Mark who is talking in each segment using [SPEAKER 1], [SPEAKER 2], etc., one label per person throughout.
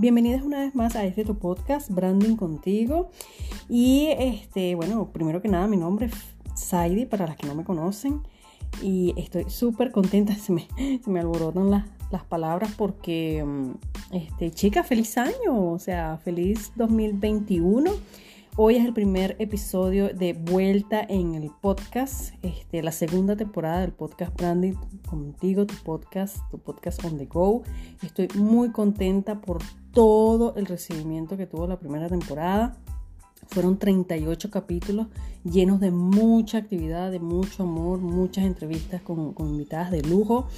[SPEAKER 1] Bienvenidas una vez más a este tu podcast, Branding Contigo. Y este, bueno, primero que nada, mi nombre es Saidi, para las que no me conocen. Y estoy súper contenta, se me, se me alborotan las, las palabras porque, mm, este, chica, feliz año, o sea, feliz 2021. Hoy es el primer episodio de vuelta en el podcast, este, la segunda temporada del podcast Branding contigo, tu podcast, tu podcast on the go. Estoy muy contenta por todo el recibimiento que tuvo la primera temporada. Fueron 38 capítulos llenos de mucha actividad, de mucho amor, muchas entrevistas con, con invitadas de lujo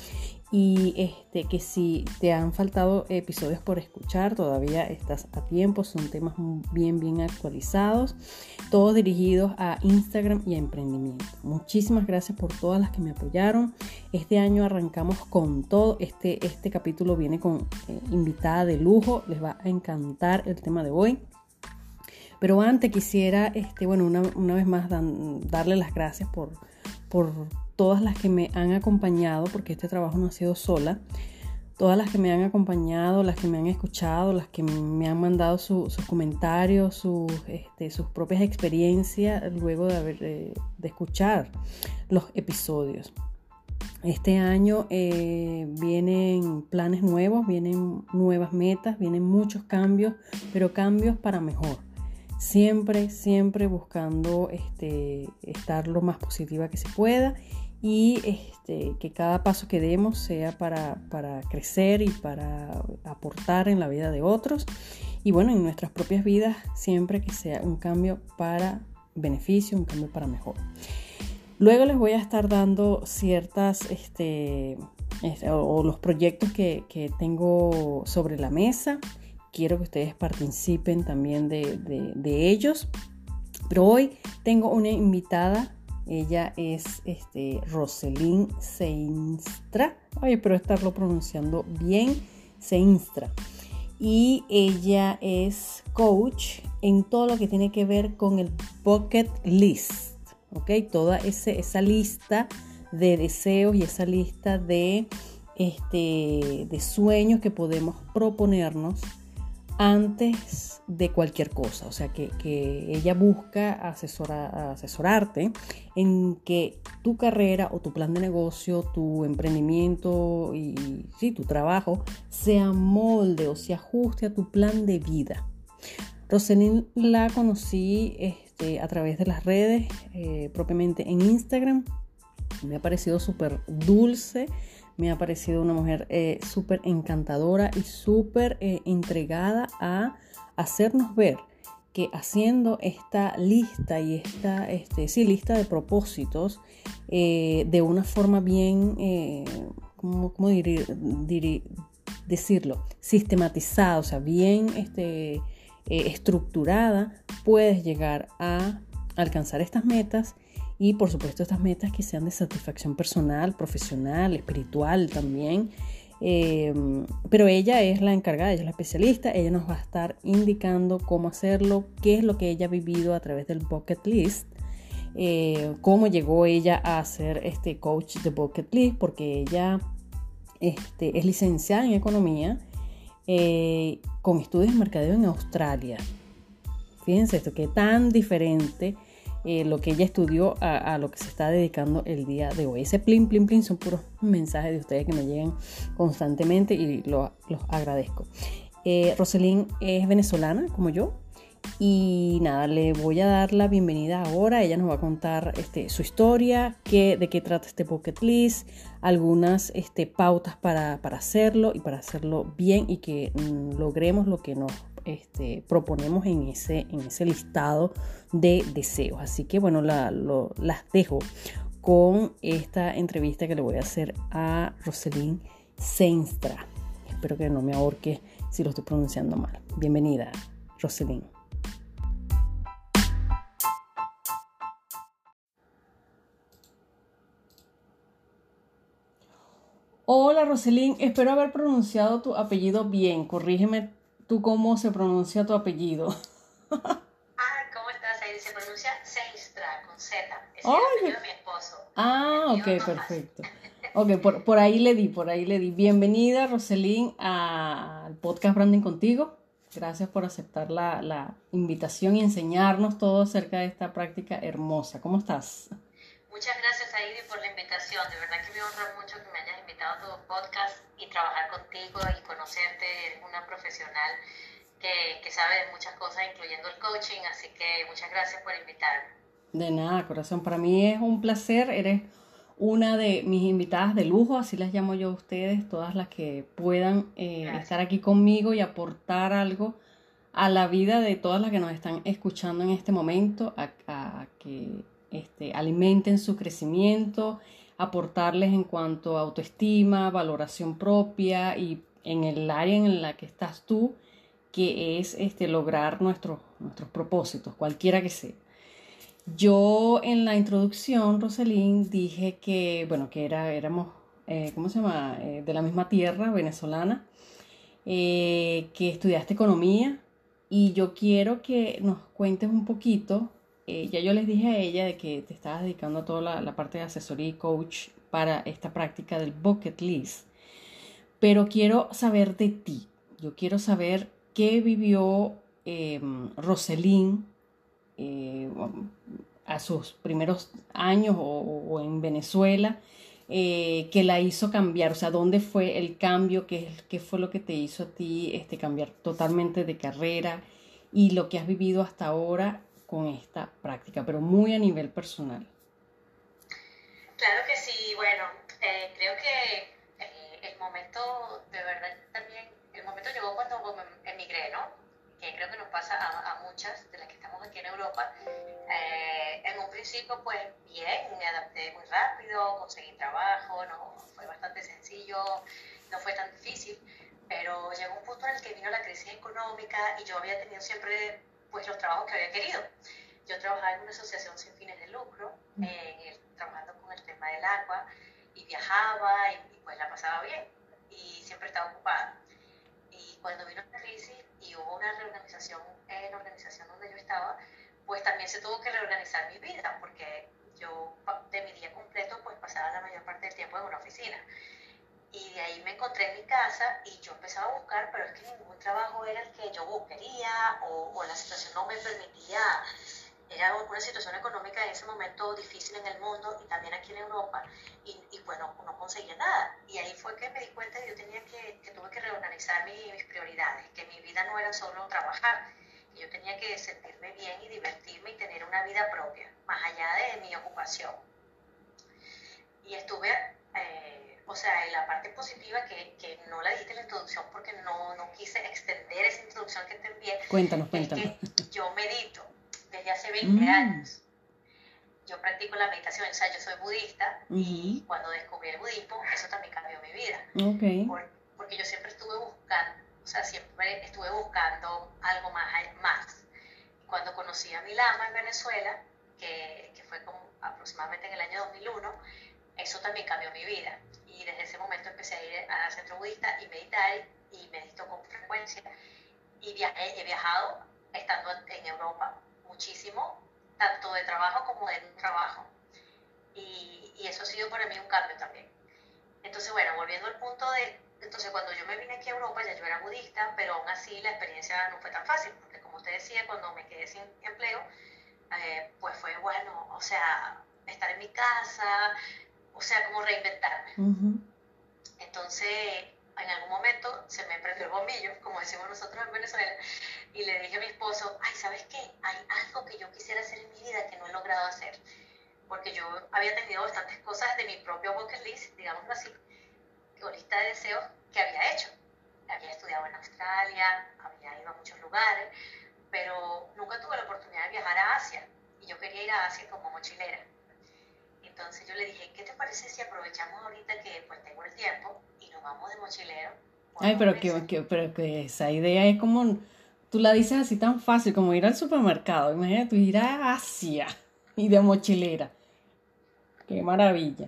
[SPEAKER 1] y este, que si te han faltado episodios por escuchar, todavía estás a tiempo, son temas bien, bien actualizados, todos dirigidos a Instagram y a emprendimiento. Muchísimas gracias por todas las que me apoyaron. Este año arrancamos con todo, este, este capítulo viene con eh, invitada de lujo, les va a encantar el tema de hoy. Pero antes quisiera, este, bueno, una, una vez más darle las gracias por, por todas las que me han acompañado, porque este trabajo no ha sido sola, todas las que me han acompañado, las que me han escuchado, las que me han mandado sus comentarios, sus, este, sus propias experiencias luego de, haber, eh, de escuchar los episodios. Este año eh, vienen planes nuevos, vienen nuevas metas, vienen muchos cambios, pero cambios para mejor. Siempre, siempre buscando este, estar lo más positiva que se pueda y este, que cada paso que demos sea para, crecer y para aportar en la vida de otros y bueno, en nuestras propias vidas siempre que sea un cambio para beneficio, un cambio para mejor. Luego les voy a estar dando ciertas, este, este o, los proyectos que, tengo sobre la mesa. Quiero que ustedes participen también de, de ellos. Pero hoy tengo una invitada ella es este, Roselyn Seinstra. Ay, espero estarlo pronunciando bien. Seinstra. Y ella es coach en todo lo que tiene que ver con el bucket list. ¿Ok? Toda esa lista de deseos y esa lista de, este, de sueños que podemos proponernos antes de cualquier cosa. O sea, que, ella busca asesorarte en que tu carrera o tu plan de negocio, tu emprendimiento y tu trabajo sea molde o se ajuste a tu plan de vida. Roselyn la conocí este, a través de las redes, eh, propiamente en Instagram. Me ha parecido súper dulce me ha parecido una mujer eh, súper encantadora y súper eh, entregada a hacernos ver que haciendo esta lista y esta este, sí, lista de propósitos eh, de una forma bien, ¿cómo, decirlo? Sistematizada, o sea, bien este, estructurada, puedes llegar a alcanzar estas metas y por supuesto estas metas que sean de satisfacción personal, profesional, espiritual también. Eh, pero ella es la encargada, ella es la especialista, ella nos va a estar indicando cómo hacerlo, qué es lo que ella ha vivido a través del bucket list, eh, cómo llegó ella a ser este coach de bucket list, porque ella este, es licenciada en economía eh, con estudios en mercadeo en Australia. Fíjense esto, qué tan diferente eh, lo que ella estudió a, lo que se está dedicando el día de hoy. Ese plin, plin, plin son puros mensajes de ustedes que me llegan constantemente y los agradezco. Eh, es venezolana, como yo, y nada, le voy a dar la bienvenida ahora. Ella nos va a contar este, su historia, qué, de qué trata este bucket list, algunas este, pautas para, hacerlo y para hacerlo bien y que mm, logremos lo que nos este, proponemos en ese, en ese listado de deseos. Así que bueno, las dejo con esta entrevista que le voy a hacer a Roselyn Seinstra. Espero que no me ahorque si lo estoy pronunciando mal. Bienvenida, Roselyn. Hola Roselyn, espero haber pronunciado tu apellido bien. Corrígeme tú cómo se pronuncia tu apellido.
[SPEAKER 2] ah, ¿cómo estás? Se pronuncia Seinstra con Z. Es el apellido de mi esposo.
[SPEAKER 1] Ah, ok, perfecto. ok, por, por ahí le di, por ahí le di. Bienvenida, Roselín, al podcast Branding Contigo. Gracias por aceptar la, la invitación y enseñarnos todo acerca de esta práctica hermosa. ¿Cómo estás?
[SPEAKER 2] Muchas gracias, Aide, por la invitación. De verdad que me honra mucho que me hayas invitado a tu podcast y trabajar contigo y conocerte. Eres una profesional que, que sabe de muchas cosas, incluyendo el coaching. Así que muchas gracias por invitarme.
[SPEAKER 1] De nada, corazón. Para mí es un placer. Eres una de mis invitadas de lujo, así las llamo yo a ustedes, todas las que puedan eh, estar aquí conmigo y aportar algo a la vida de todas las que nos están escuchando en este momento, a, a que este, alimenten su crecimiento, aportarles en cuanto a autoestima, valoración propia y en el área en la que estás tú, que es este, lograr nuestros, nuestros propósitos, cualquiera que sea. Yo en la introducción, Roselín, dije que, bueno, que era, éramos, eh, ¿cómo se llama?, eh, de la misma tierra, venezolana, eh, que estudiaste economía y yo quiero que nos cuentes un poquito eh, ya yo les dije a ella de que te estabas dedicando a toda la, parte de asesoría y coach para esta práctica del bucket list. Pero quiero saber de ti. Yo quiero saber qué vivió Roselín eh, a sus primeros años o, en Venezuela eh, que la hizo cambiar, o sea, dónde fue el cambio, qué, qué fue lo que te hizo a ti este, cambiar totalmente de carrera y lo que has vivido hasta ahora con esta práctica, pero muy a nivel personal.
[SPEAKER 2] Claro que sí, bueno, eh, creo que eh, el momento, de verdad también, el momento llegó cuando emigré, ¿no? Que creo que nos pasa a, muchas de las que estamos aquí en Europa. Eh, en un principio, pues bien, me adapté muy rápido, conseguí trabajo, no fue bastante sencillo, no fue tan difícil, pero llegó un punto en el que vino la crisis económica y yo había tenido siempre pues los trabajos que había querido. Yo trabajaba en una asociación sin fines de lucro, trabajando con el tema del agua, y viajaba y, pues la pasaba bien, y siempre estaba ocupada. Y cuando vino la crisis y hubo una reorganización en la organización donde yo estaba, pues también se tuvo que reorganizar mi vida, porque yo de mi día completo pues pasaba la mayor parte del tiempo en una oficina. Y de ahí me encontré en mi casa y yo empezaba a buscar, pero es que ningún trabajo era el que yo quería o, o la situación no me permitía. Era una situación económica en ese momento difícil en el mundo y también aquí en Europa y, y bueno, no conseguía nada. Y ahí fue que me di cuenta que yo tenía que, que tuve que reorganizar mis prioridades, que mi vida no era solo trabajar, que yo tenía que sentirme bien y divertirme y tener una vida propia, más allá de mi ocupación. Y estuve... Eh, o sea, y la parte positiva que, que, no la dijiste en la introducción porque no, no quise extender esa introducción que te envié.
[SPEAKER 1] Cuéntanos, cuéntanos.
[SPEAKER 2] yo medito desde hace 20 mm. años. Yo practico la meditación, o sea, yo soy budista y cuando descubrí el budismo, eso también cambió mi vida.
[SPEAKER 1] Okay.
[SPEAKER 2] porque yo siempre estuve buscando, o sea, siempre estuve buscando algo más. más. Cuando conocí a mi lama en Venezuela, que, que fue como aproximadamente en el año 2001, eso también cambió mi vida desde ese momento empecé a ir al centro budista y meditar y medito con frecuencia y he viajado estando en Europa muchísimo, tanto de trabajo como de un trabajo. Y, y, eso ha sido para mí un cambio también. Entonces, bueno, volviendo al punto de, entonces cuando yo me vine aquí a Europa ya yo era budista, pero aún así la experiencia no fue tan fácil, porque como usted decía, cuando me quedé sin empleo, eh, pues fue bueno, o sea, estar en mi casa, o sea, como reinventarme. Entonces, en algún momento se me prendió el bombillo, como decimos nosotros en Venezuela, y le dije a mi esposo, ay, ¿sabes qué? Hay algo que yo quisiera hacer en mi vida que no he logrado hacer. Porque yo había tenido bastantes cosas de mi propio bucket list, digámoslo así, o lista de deseos que había hecho. Había estudiado en Australia, había ido a muchos lugares, pero nunca tuve la oportunidad de viajar a Asia. Y yo quería ir a Asia como mochilera. Entonces yo le dije, ¿qué te parece si aprovechamos ahorita que pues tengo el tiempo y nos vamos de mochilero?
[SPEAKER 1] Ay, pero que, pero que esa idea es como, tú la dices así tan fácil como ir al supermercado. Imagínate tú ir a Asia y de mochilera. Qué maravilla.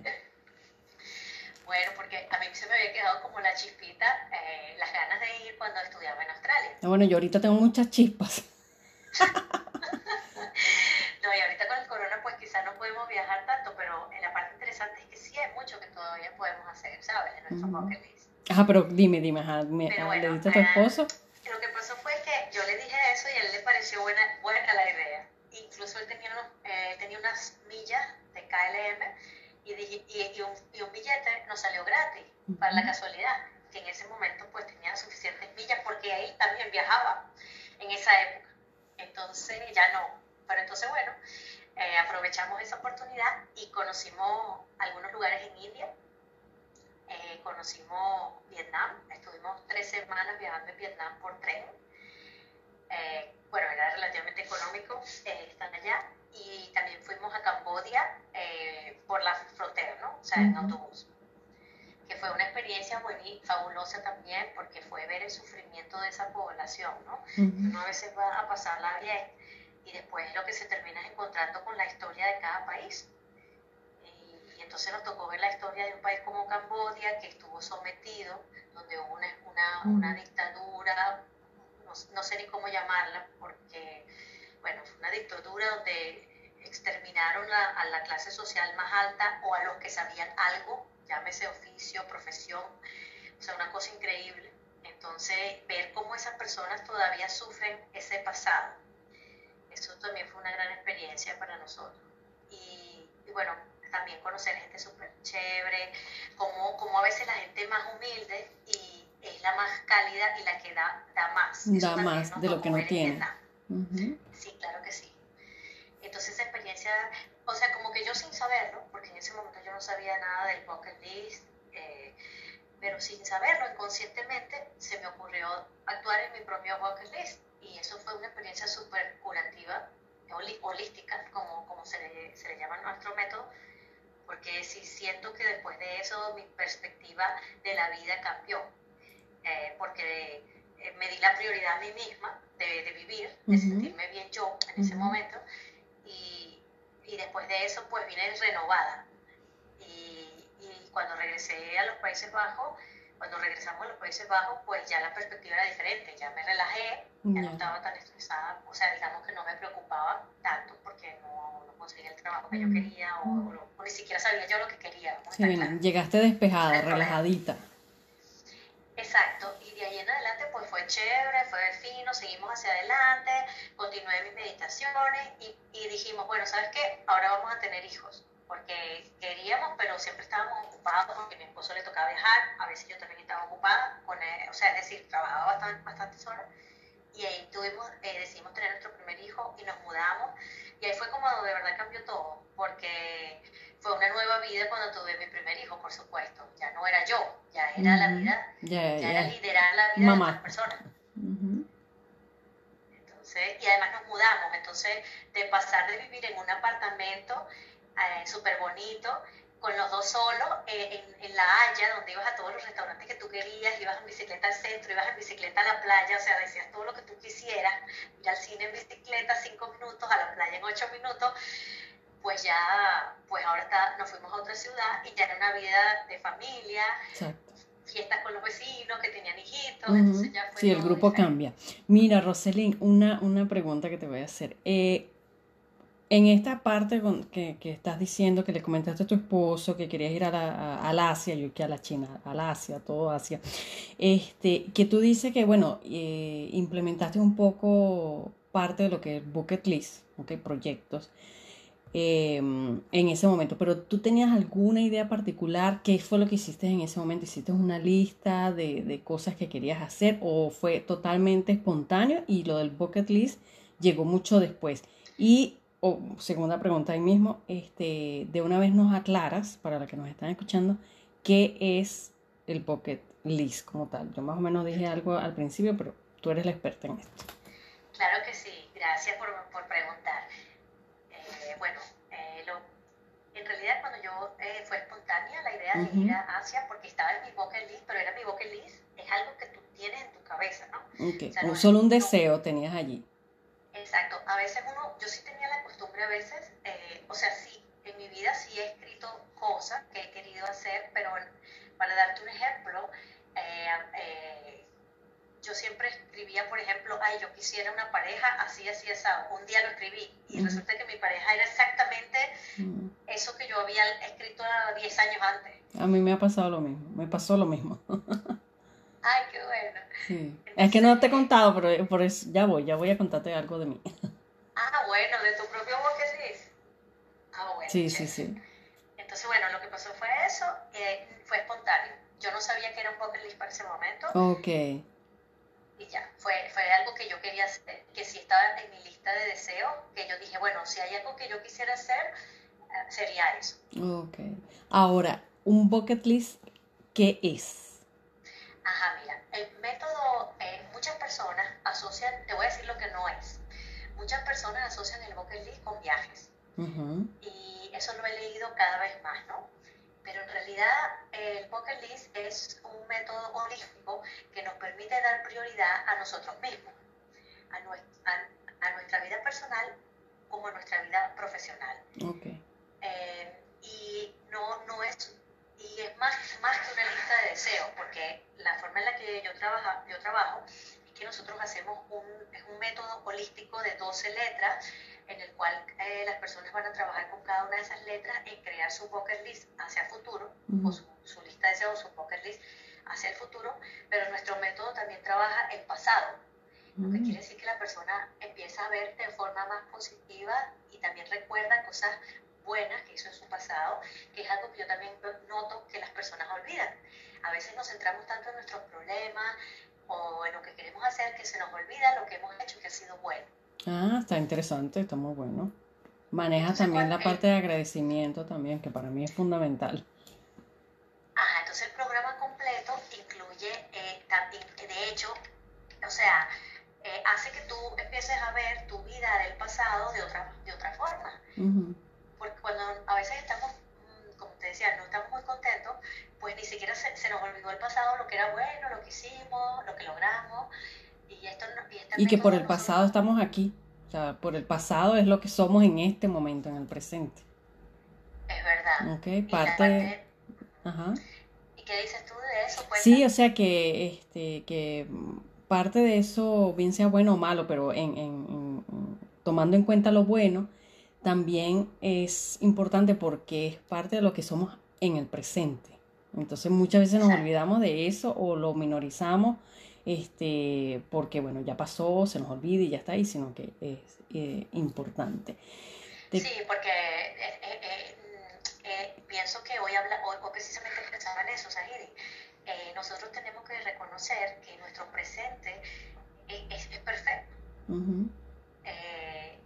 [SPEAKER 2] Bueno, porque a mí se me había quedado como la chispita, eh, las ganas de ir cuando estudiaba en Australia.
[SPEAKER 1] Bueno, yo ahorita tengo muchas chispas.
[SPEAKER 2] no, y ahorita con el corona pues quizás no podemos viajar tanto, pero la parte interesante es que sí muy mucho que todavía podemos hacer, ¿sabes? En nuestro bucket list.
[SPEAKER 1] Ajá, pero dime, dime, ajá, me,
[SPEAKER 2] Pero
[SPEAKER 1] ah,
[SPEAKER 2] bueno,
[SPEAKER 1] ¿le diste a tu
[SPEAKER 2] eh,
[SPEAKER 1] esposo?
[SPEAKER 2] Lo que pasó fue que yo le dije eso y a él le pareció buena, buena la idea. Incluso él tenía, unos, eh, tenía unas millas de KLM y, dije- y, y un, y un billete nos salió gratis, para la casualidad, que en ese momento pues tenía suficientes millas porque él también viajaba en esa época. Entonces ya no. Pero entonces bueno, eh, aprovechamos esa oportunidad y conocimos algunos lugares en India. Eh, conocimos Vietnam, estuvimos tres semanas viajando en Vietnam por tren. Eh, bueno, era relativamente económico eh, estar allá. Y también fuimos a Cambodia eh, por la frontera, ¿no? O sea, en autobús. Que fue una experiencia buena fabulosa también porque fue ver el sufrimiento de esa población, ¿no?
[SPEAKER 1] Ujú.
[SPEAKER 2] Uno a veces va a pasarla bien y después lo que se termina es encontrando con la historia de cada país. Y, y entonces nos tocó ver la historia de un país como Cambodia que estuvo sometido, donde hubo una, una, una dictadura, no, no sé ni cómo llamarla, porque, bueno, fue una dictadura donde exterminaron a, a la clase social más alta o a los que sabían algo, llámese oficio, profesión, o sea, una cosa increíble. Entonces, ver cómo esas personas todavía sufren ese pasado, eso también fue una gran experiencia para nosotros. Y, y bueno, también conocer gente súper chévere, como, como a veces la gente más humilde y es la más cálida y la que da, da más. Eso
[SPEAKER 1] Da más de lo que no tiene.
[SPEAKER 2] Vietnam.
[SPEAKER 1] Ujú.
[SPEAKER 2] Sí, claro que sí. Entonces esa experiencia, o sea, como que yo sin saberlo, porque en ese momento yo no sabía nada del bucket list, eh, pero sin saberlo, inconscientemente, se me ocurrió actuar en mi propio bucket list. Y eso fue una experiencia súper curativa, holística, como, como se, le, se le llama nuestro método, porque sí siento que después de eso mi perspectiva de la vida cambió, eh, porque eh, me di la prioridad a mí misma de, de vivir, de
[SPEAKER 1] Ujú.
[SPEAKER 2] sentirme bien yo en ese
[SPEAKER 1] Ujú.
[SPEAKER 2] momento, y, y después de eso pues vine renovada. Y, y cuando regresé a los Países Bajos, cuando regresamos a los Países Bajos, pues ya la perspectiva era diferente, ya me relajé, ya no estaba tan estresada, o sea, digamos que no me preocupaba tanto porque no, no conseguía el trabajo que yo quería o, o- o ni siquiera sabía yo lo que quería.
[SPEAKER 1] Sí, bien, llegaste despejada, relajadita.
[SPEAKER 2] Exacto, y de ahí en adelante pues fue chévere, fue fino, seguimos hacia adelante, continué mis meditaciones y, y dijimos, bueno, ¿sabes qué? Ahora vamos a tener hijos, porque queríamos, pero siempre estábamos ocupados porque a mi esposo le tocaba viajar, a veces yo también estaba ocupada, con él, o sea, es decir, trabajaba bastante, bastantes horas y ahí tuvimos, eh, decidimos tener nuestro primer hijo y nos mudamos y ahí fue como de verdad cambió todo, porque fue una nueva vida cuando tuve mi primer hijo, por supuesto, ya no era yo, ya era la vida
[SPEAKER 1] Ya,
[SPEAKER 2] era liderar la vida
[SPEAKER 1] Mamá.
[SPEAKER 2] de otras personas. Entonces, y además nos mudamos, entonces de pasar de vivir en un apartamento eh, súper bonito, con los dos solos, eh, en, en La Haya, donde ibas a todos los restaurantes que tú querías, ibas en bicicleta al centro, ibas en bicicleta a la playa, o sea, decías todo lo que tú quisieras, ir al cine en bicicleta cinco minutos, a la playa en ocho minutos, pues ya, pues ahora está, nos fuimos a otra ciudad y ya era una vida de familia,
[SPEAKER 1] Exacto.
[SPEAKER 2] fiestas con los vecinos que tenían hijitos, entonces ya fue
[SPEAKER 1] Sí, el grupo
[SPEAKER 2] diferente.
[SPEAKER 1] cambia. Mira, Roselyn, una, una pregunta que te voy a hacer. Eh, en esta parte que, estás diciendo que le comentaste a tu esposo que querías ir a la, al Asia, yo que a la China, al Asia, todo Asia, este, que tú dices que, bueno, eh, implementaste un poco parte de lo que es bucket list, ok, proyectos, eh, en ese momento, pero tú tenías alguna idea particular, ¿qué fue lo que hiciste en ese momento? ¿Hiciste una lista de, de cosas que querías hacer o fue totalmente espontáneo y lo del bucket list llegó mucho después? Y o, segunda pregunta ahí mismo, este, de una vez nos aclaras, para los que nos están escuchando, ¿qué es el bucket list como tal? Yo más o menos dije algo al principio, pero tú eres la experta en esto.
[SPEAKER 2] Claro que sí, gracias por, por preguntar. Eh, bueno, eh, lo, en realidad cuando yo eh, fue espontánea la idea de ir a Asia, porque estaba en mi bucket list, pero era mi bucket list, es algo que tú tienes en tu cabeza, ¿no?
[SPEAKER 1] Ok,
[SPEAKER 2] O sea,
[SPEAKER 1] un-
[SPEAKER 2] no-
[SPEAKER 1] solo un
[SPEAKER 2] no-
[SPEAKER 1] deseo tenías allí.
[SPEAKER 2] Exacto, a veces uno, yo sí tenía la costumbre a veces, eh, o sea, sí, en mi vida sí he escrito cosas que he querido hacer, pero para darte un ejemplo, eh, eh, yo siempre escribía, por ejemplo, ay, yo quisiera una pareja así, así, así, un día lo escribí y
[SPEAKER 1] Ujú.
[SPEAKER 2] resulta que mi pareja era exactamente
[SPEAKER 1] Mm.
[SPEAKER 2] eso eso que yo había escrito 10 años antes.
[SPEAKER 1] A mí me ha pasado lo mismo, me pasó lo mismo.
[SPEAKER 2] Ay, qué bueno.
[SPEAKER 1] Sí. es que no te he contado, pero por eso ya voy, ya voy a contarte algo de mí.
[SPEAKER 2] Ah, bueno, de tu propio bucket list. Ah, bueno.
[SPEAKER 1] Sí, sí, sí.
[SPEAKER 2] Entonces, bueno, lo que pasó fue eso, eh, fue espontáneo. Yo no sabía que era un bucket list para ese momento.
[SPEAKER 1] Ok.
[SPEAKER 2] Y ya, fue, fue algo que yo quería hacer, que si estaba en mi lista de deseos, que yo dije, bueno, si hay algo que yo quisiera hacer, eh, sería eso.
[SPEAKER 1] Ok. Ahora, un bucket list, ¿qué es?
[SPEAKER 2] Ajá, mira, el método, eh, muchas personas asocian, te voy a decir lo que no es. Muchas personas asocian el bucket list con viajes. Y eso lo he leído cada vez más, ¿no? Pero en realidad el bucket list es un método holístico que nos permite dar prioridad a nosotros mismos, a, nuestra, vida personal como a nuestra vida profesional.
[SPEAKER 1] Okay.
[SPEAKER 2] Eh, y no, no es y es más, más que una lista de deseos, porque la forma en la que yo, trabaja, yo trabajo es que nosotros hacemos un, es un método holístico de 12 letras en el cual eh, las personas van a trabajar con cada una de esas letras en crear su bucket list hacia el futuro, o su, lista de deseos, su bucket list hacia el futuro, pero nuestro método también trabaja el pasado, lo que quiere decir que la persona empieza a ver de forma más positiva y también recuerda cosas buenas que hizo en su pasado, que es algo que yo también noto que las personas olvidan. A veces nos centramos tanto en nuestros problemas o en lo que queremos hacer que se nos olvida lo que hemos hecho que ha sido bueno.
[SPEAKER 1] Ah, está interesante, está muy bueno. Maneja también la parte de agradecimiento también, que para mí es fundamental.
[SPEAKER 2] Ajá, entonces el programa completo incluye, eh, también, de hecho, o sea, eh, hace que tú empieces a ver tu vida del pasado de otra, de otra forma. Porque cuando que era bueno, lo que hicimos, lo que logramos. Y,
[SPEAKER 1] que por el pasado estamos aquí. O sea, por el pasado es lo que somos en este momento, en el presente.
[SPEAKER 2] Es verdad.
[SPEAKER 1] Ok, parte...
[SPEAKER 2] Ajá. ¿Y qué dices tú de eso?
[SPEAKER 1] Sí, o sea que, este, que parte de eso, bien sea bueno o malo, pero en, en, tomando en cuenta lo bueno, también es importante porque es parte de lo que somos en el presente. Entonces muchas veces nos olvidamos de eso o lo minorizamos este, porque bueno, ya pasó, se nos olvida y ya está ahí, sino que es eh, importante.
[SPEAKER 2] Sí, porque eh, eh, pienso que hoy habla, hoy, precisamente pensaba en eso, Sahiri. nosotros tenemos que reconocer que nuestro presente es, es perfecto.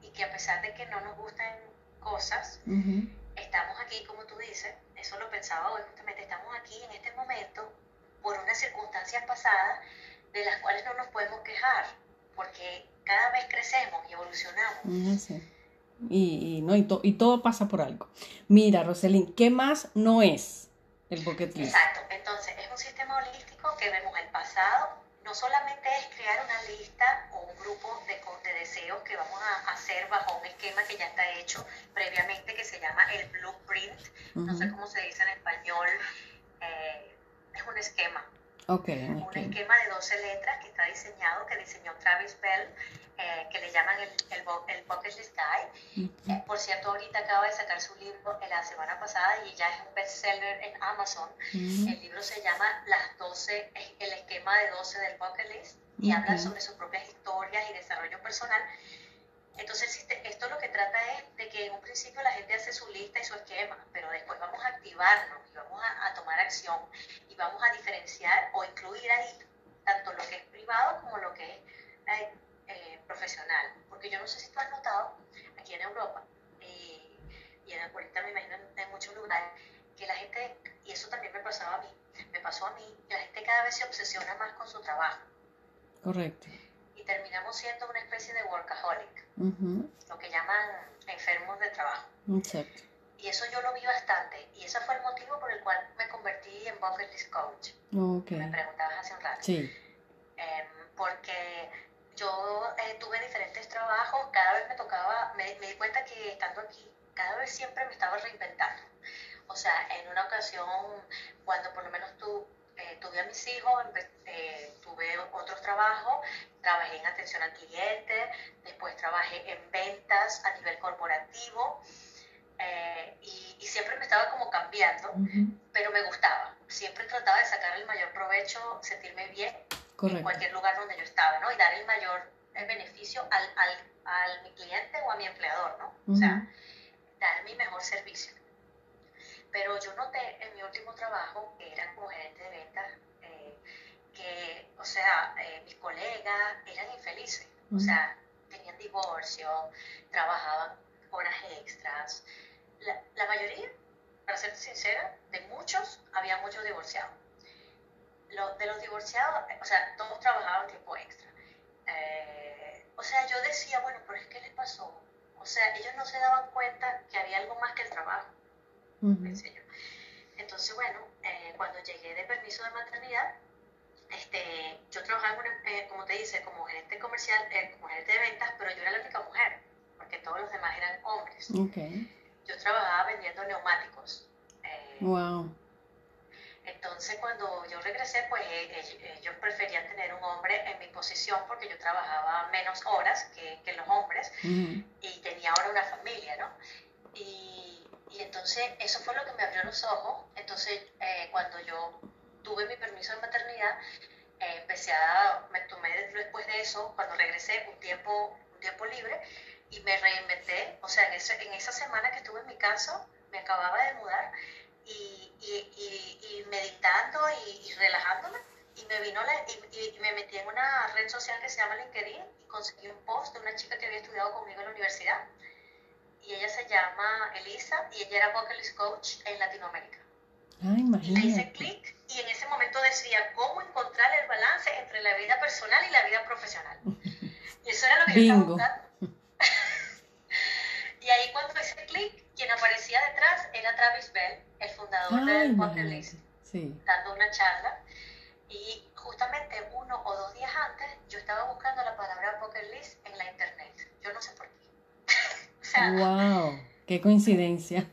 [SPEAKER 2] y que a pesar de que no nos gustan cosas, estamos aquí, como tú dices, eso lo pensaba hoy justamente, estamos aquí en este momento por unas circunstancias pasadas de las cuales no nos podemos quejar, porque cada vez crecemos y evolucionamos.
[SPEAKER 1] Y, no, y, todo pasa por algo. Mira, Roselín, ¿qué más no es el bucket list?
[SPEAKER 2] Exacto, entonces es un sistema holístico que vemos el pasado, no solamente es crear una lista o un grupo de, de deseos que vamos a hacer bajo un esquema que ya está hecho previamente, que se llama el blueprint, no sé cómo se dice en español, eh, es un esquema,
[SPEAKER 1] Okay,
[SPEAKER 2] un esquema de 12 letras que está diseñado, que diseñó Travis Bell, llaman el, el, el Bucket List Guide. Eh, por cierto, ahorita acaba de sacar su libro la semana pasada y ya es un bestseller en Amazon. El libro se llama Las 12, el esquema de 12 del Bucket List y habla sobre sus propias historias y desarrollo personal. Entonces, esto lo que trata es de que en un principio la gente hace su lista y su esquema, pero después vamos a activarnos y vamos a, tomar acción y vamos a diferenciar o incluir ahí tanto lo que es privado como lo que es eh, eh, profesional. Porque yo no sé si tú has notado aquí en Europa y, y en ahorita me imagino en, muchos lugares que la gente, y eso también me pasaba a mí, me pasó a mí, la gente cada vez se obsesiona más con su trabajo.
[SPEAKER 1] Correcto.
[SPEAKER 2] Y terminamos siendo una especie de workaholic lo que llaman enfermos de trabajo.
[SPEAKER 1] Exacto.
[SPEAKER 2] Y eso yo lo vi bastante. Y ese fue el motivo por el cual me convertí en Bucket List Coach.
[SPEAKER 1] Okay.
[SPEAKER 2] Me preguntabas hace un rato.
[SPEAKER 1] Sí.
[SPEAKER 2] Em, porque yo eh, tuve diferentes trabajos, cada vez me tocaba, me, di cuenta que estando aquí, cada vez siempre me estaba reinventando. O sea, en una ocasión, cuando por lo menos tú eh, tuve a mis hijos, eh, tuve otros trabajos, trabajé en atención al cliente, después trabajé en ventas a nivel corporativo eh, y, siempre me estaba como cambiando, pero me gustaba. Siempre trataba de sacar el mayor provecho, sentirme bien en cualquier lugar donde yo estaba, ¿no? Y dar el mayor beneficio al, al, al mi cliente o a mi empleador, ¿no? O sea, dar mi mejor servicio. Pero yo noté en mi último trabajo, que era como gerente de ventas, eh, que, o sea, eh, mis colegas eran infelices. O sea, tenían divorcio, trabajaban horas extras. La, la mayoría, para ser sincera, de muchos, había muchos divorciados. De los divorciados, o sea, todos trabajaban tiempo extra. Eh, o sea, yo decía, bueno, pero es que les pasó. O sea, ellos no se daban cuenta que había algo más que el trabajo. Entonces, bueno, eh, cuando llegué de permiso de maternidad, este, yo trabajaba, eh, como te dice, como gerente comercial, eh, como gerente de ventas, pero yo era la única mujer, porque todos los demás eran hombres. Yo trabajaba vendiendo neumáticos.
[SPEAKER 1] wow.
[SPEAKER 2] Entonces, cuando yo regresé, pues ellos preferían tener un hombre en mi posición porque yo trabajaba menos horas que, que los hombres y tenía ahora una familia, ¿no? Y y entonces eso fue lo que me abrió los ojos. Entonces eh, cuando yo tuve mi permiso de maternidad, eh, empecé a, me tomé después de eso, cuando regresé, un tiempo, un tiempo libre y me reinventé. O sea, en, ese, en esa semana que estuve en mi casa, me acababa de mudar y, y, y, meditando y, relajándome. Y me, vino la, y, me metí en una red social que se llama LinkedIn y conseguí un post de una chica que había estudiado conmigo en la universidad y ella se llama Elisa y ella era vocalist coach en Latinoamérica.
[SPEAKER 1] Ay, imagínate.
[SPEAKER 2] Le hice clic y en ese momento decía cómo encontrar el balance entre la vida personal y la vida profesional. Y eso era lo que yo estaba buscando. y ahí cuando hice clic, quien aparecía detrás era Travis Bell, el fundador de Vocalist, sí. dando una charla. Y justamente uno o dos días antes yo estaba buscando la palabra Poker List en la internet. Yo no sé por qué
[SPEAKER 1] ¡Wow! ¡Qué coincidencia!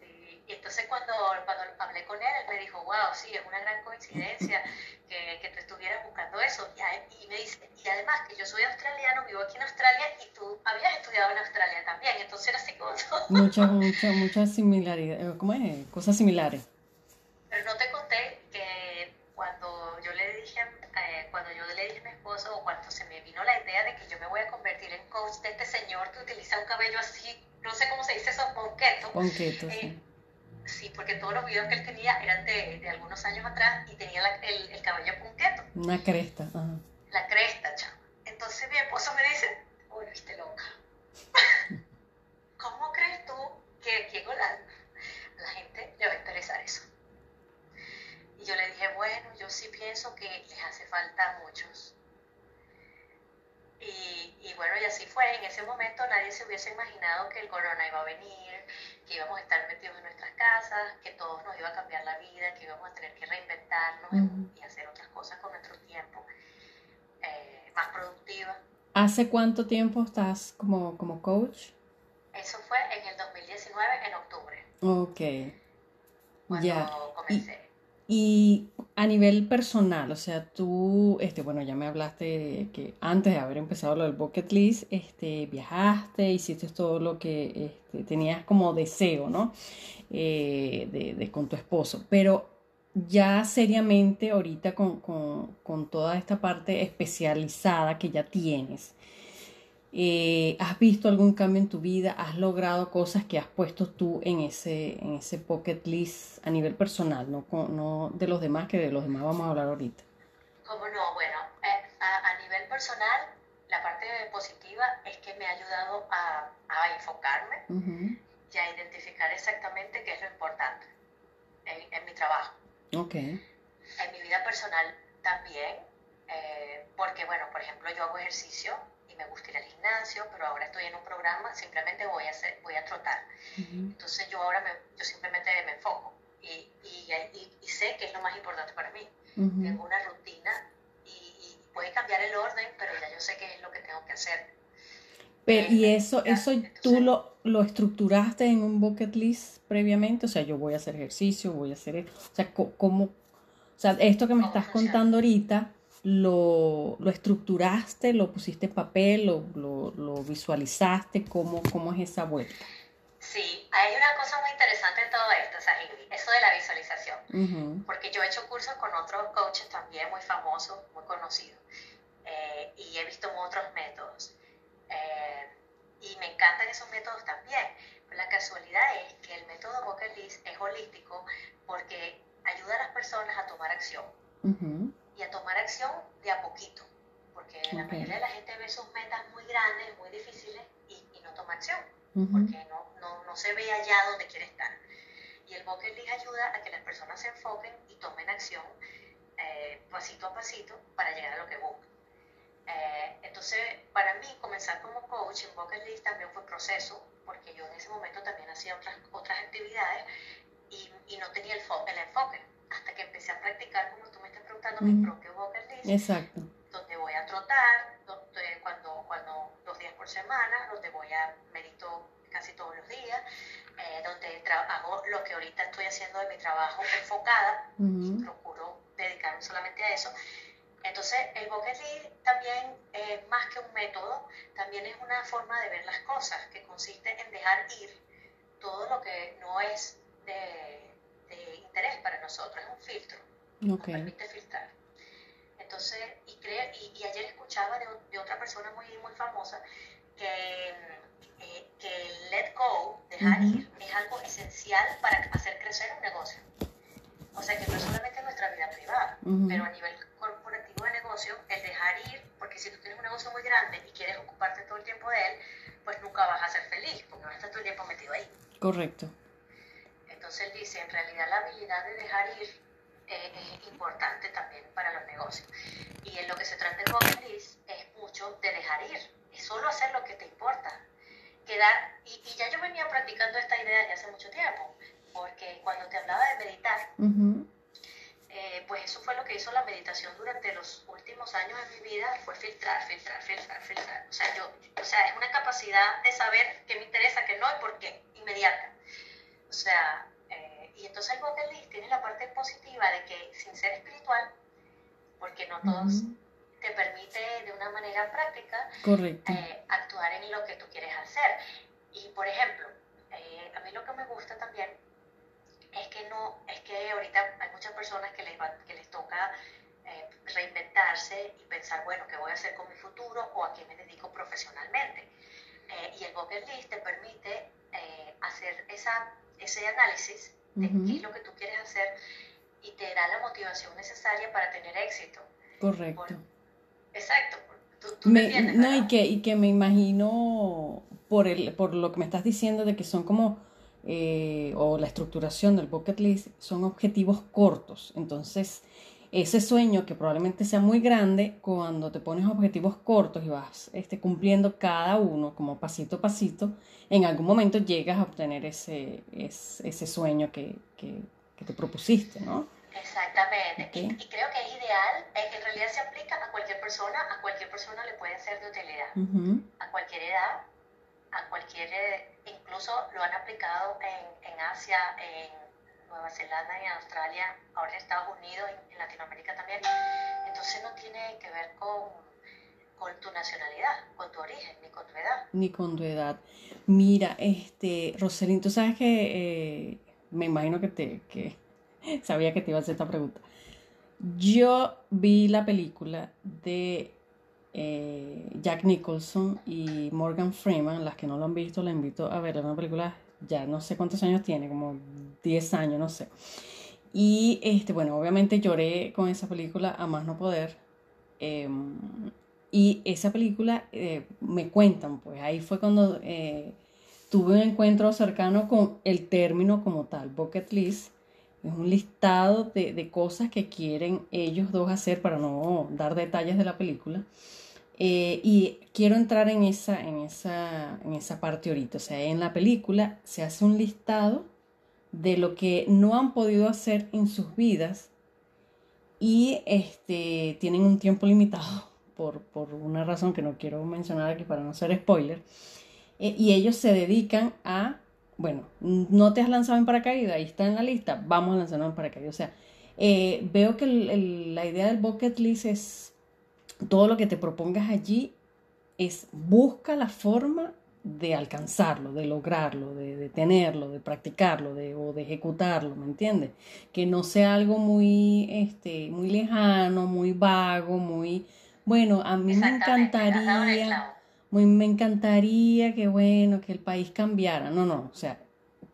[SPEAKER 2] Sí, y entonces cuando, cuando hablé con él, él me dijo, wow, sí, es una gran coincidencia que, que tú estuvieras buscando eso. Y, y, me dice, y además que yo soy australiano, vivo aquí en Australia y tú habías estudiado en Australia también. Entonces era así como todo.
[SPEAKER 1] Muchas, muchas, muchas similaridades, ¿cómo es? Cosas similares.
[SPEAKER 2] Pero no te conté que cuando yo le dije, eh, cuando yo le dije a mi esposo, o cuando se me vino la idea de que yo me voy a convertir en coach de este señor que utiliza un cabello así, no sé cómo se dice eso, ponqueto.
[SPEAKER 1] Ponqueto,
[SPEAKER 2] eh, sí. Sí, porque todos los videos que él tenía eran de, de algunos años atrás y tenía el, el, cabello ponqueto.
[SPEAKER 1] Una cresta, ajá.
[SPEAKER 2] La cresta, chama. Entonces mi esposo me dice, uy, viste loca. ¿Cómo crees tú que, que la, la gente le va a interesar eso? Y yo le dije, bueno, yo sí pienso que les hace falta a muchos y, bueno, y así fue. En ese momento nadie se hubiese imaginado que el corona iba a venir, que íbamos a estar metidos en nuestras casas, que todos nos iba a cambiar la vida, que íbamos a tener que reinventarnos y hacer otras cosas con nuestro tiempo eh, más productiva.
[SPEAKER 1] ¿Hace cuánto tiempo estás como, como coach?
[SPEAKER 2] Eso fue en el 2019, en octubre.
[SPEAKER 1] Ok.
[SPEAKER 2] Cuando ya. comencé.
[SPEAKER 1] Y a nivel personal, o sea, tú, este, bueno, ya me hablaste de que antes de haber empezado lo del bucket list, este, viajaste, hiciste todo lo que este, tenías como deseo, ¿no? Eh, de, de, con tu esposo, pero ya seriamente ahorita con, con, con toda esta parte especializada que ya tienes, eh, ¿Has visto algún cambio en tu vida? ¿Has logrado cosas que has puesto tú en ese, en ese pocket list a nivel personal, no, no de los demás, que de los demás vamos a hablar ahorita?
[SPEAKER 2] ¿Cómo no? Bueno, eh, a, a, nivel personal, la parte positiva es que me ha ayudado a, a enfocarme y a identificar exactamente qué es lo importante en, en mi trabajo.
[SPEAKER 1] Ok.
[SPEAKER 2] En mi vida personal también, eh, porque bueno, por ejemplo, yo hago ejercicio me gusta ir al gimnasio, pero ahora estoy en un programa, simplemente voy a, hacer, voy a trotar. Entonces yo ahora me, yo simplemente me enfoco y, y, y, sé que es lo más importante para mí. Tengo una rutina y, puede cambiar el orden, pero ya yo sé qué es lo que tengo que hacer.
[SPEAKER 1] Pero, ¿Y eso, eso tú lo, lo estructuraste en un bucket list previamente? O sea, yo voy a hacer ejercicio, voy a hacer... O sea, ¿cómo, o sea, esto que me estás contando ahorita, lo, lo, estructuraste, lo pusiste en papel, lo, lo, lo visualizaste, ¿cómo, ¿cómo, es esa vuelta?
[SPEAKER 2] Sí, hay una cosa muy interesante en todo esto, Sahidi, eso de la visualización. Porque yo he hecho cursos con otros coaches también muy famosos, muy conocidos, eh, y he visto otros métodos. Eh, y me encantan esos métodos también. la casualidad es que el método Bucket List es holístico porque ayuda a las personas a tomar acción. Y a tomar acción de a poquito. Porque la mayoría de la gente ve sus metas muy grandes, muy difíciles y, no toma acción. Porque no, no, no, se ve allá donde quiere estar. Y el Bucket List ayuda a que las personas se enfoquen y tomen acción eh, pasito a pasito para llegar a lo que buscan. Eh, entonces, para mí, comenzar como coach en Bucket List también fue proceso, porque yo en ese momento también hacía otras, otras actividades y, y no tenía el, el, enfoque. Hasta que empecé a practicar, como tú me estás preguntando, mi propio Bucket List.
[SPEAKER 1] Exacto.
[SPEAKER 2] Donde voy a trotar, donde, cuando, cuando dos días por semana, donde voy a medito casi todos los días, eh, donde hago lo que ahorita estoy haciendo de mi trabajo enfocada y procuro dedicarme solamente a eso. Entonces, el bucket list también, es más que un método, también es una forma de ver las cosas, que consiste en dejar ir todo lo que no es de, interés para nosotros, es un filtro, nos permite filtrar. Entonces, y, y, ayer escuchaba de, otra persona muy, muy famosa que, eh, que let go, dejar ir, es algo esencial para hacer crecer un negocio. O sea que no solamente nuestra vida privada, pero a nivel de negocio, el dejar ir, porque si tú tienes un negocio muy grande y quieres ocuparte todo el tiempo de él, pues nunca vas a ser feliz, porque vas a estar todo el tiempo metido ahí.
[SPEAKER 1] Correcto.
[SPEAKER 2] Entonces él dice, en realidad la habilidad de dejar ir eh, es importante también para los negocios. Y en lo que se trata el bucket list es mucho de dejar ir, es solo hacer lo que te importa. Quedar, y, y ya yo venía practicando esta idea desde hace mucho tiempo, porque cuando te hablaba de meditar, eh, pues eso fue lo que hizo la meditación durante los últimos años de mi vida, fue filtrar, filtrar, filtrar, filtrar. O sea, yo, o sea, es una capacidad de saber qué me interesa, qué no y por qué, inmediata. O sea, eh, y entonces el bucket list tiene la parte positiva de que sin ser espiritual, porque no todos te permite de una manera práctica eh, actuar en lo que tú quieres hacer. Y por ejemplo, a mí lo que me gusta también es que no, es que ahorita hay muchas personas que les, que les toca eh, reinventarse y pensar, bueno, ¿qué voy a hacer con mi futuro o a qué me dedico profesionalmente? Eh, y el bucket list te permite eh, hacer esa, ese análisis de qué es lo que tú quieres hacer y te da la motivación necesaria para tener éxito.
[SPEAKER 1] Correcto.
[SPEAKER 2] exacto. Tú, me, entiendes,
[SPEAKER 1] no, y que, y que me imagino por, el, por lo que me estás diciendo de que son como eh, o la estructuración del bucket list son objetivos cortos. Entonces, ese sueño que probablemente sea muy grande, cuando te pones objetivos cortos y vas este, cumpliendo cada uno como pasito a pasito, en algún momento llegas a obtener ese, ese, sueño que, que, te propusiste, ¿no?
[SPEAKER 2] Exactamente. Y, creo que es ideal, que en realidad se aplica a cualquier persona, a cualquier persona le puede ser de utilidad, a cualquier edad, a cualquier, incluso lo han aplicado en, en Asia, en Nueva Zelanda, en Australia, ahora en Estados Unidos, en, Latinoamérica también. Entonces no tiene que ver con, con tu nacionalidad, con tu origen, ni con tu edad.
[SPEAKER 1] Ni con tu edad. Mira, este, Roselín, tú sabes que eh, me imagino que te que sabía que te iba a hacer esta pregunta. Yo vi la película de eh, Jack Nicholson y Morgan Freeman. Las que no lo han visto, la invito a ver. Es una película, ya no sé cuántos años tiene, como 10 años, no sé. Y este, bueno, obviamente lloré con esa película a más no poder. Em, y esa película eh, me cuentan, pues ahí fue cuando eh, tuve un encuentro cercano con el término como tal, bucket list. Es un listado de, de cosas que quieren ellos dos hacer para no dar detalles de la película. Eh, y quiero entrar en esa, en, esa, en esa parte ahorita. O sea, en la película se hace un listado de lo que no han podido hacer en sus vidas y este, tienen un tiempo limitado por, por una razón que no quiero mencionar aquí para no ser spoiler. Eh, y ellos se dedican a, bueno, no te has lanzado en paracaídas, ahí está en la lista, vamos a lanzarnos en paracaídas. O sea, eh, veo que la idea del bucket list es todo lo que te propongas allí es busca la forma de alcanzarlo, de lograrlo, de, de tenerlo, de practicarlo, de, o de ejecutarlo, ¿me entiendes? Que no sea algo muy, este, muy lejano, muy vago, muy, bueno, a mí me encantaría, muy, me encantaría que, bueno, que el país cambiara. No, no, o sea,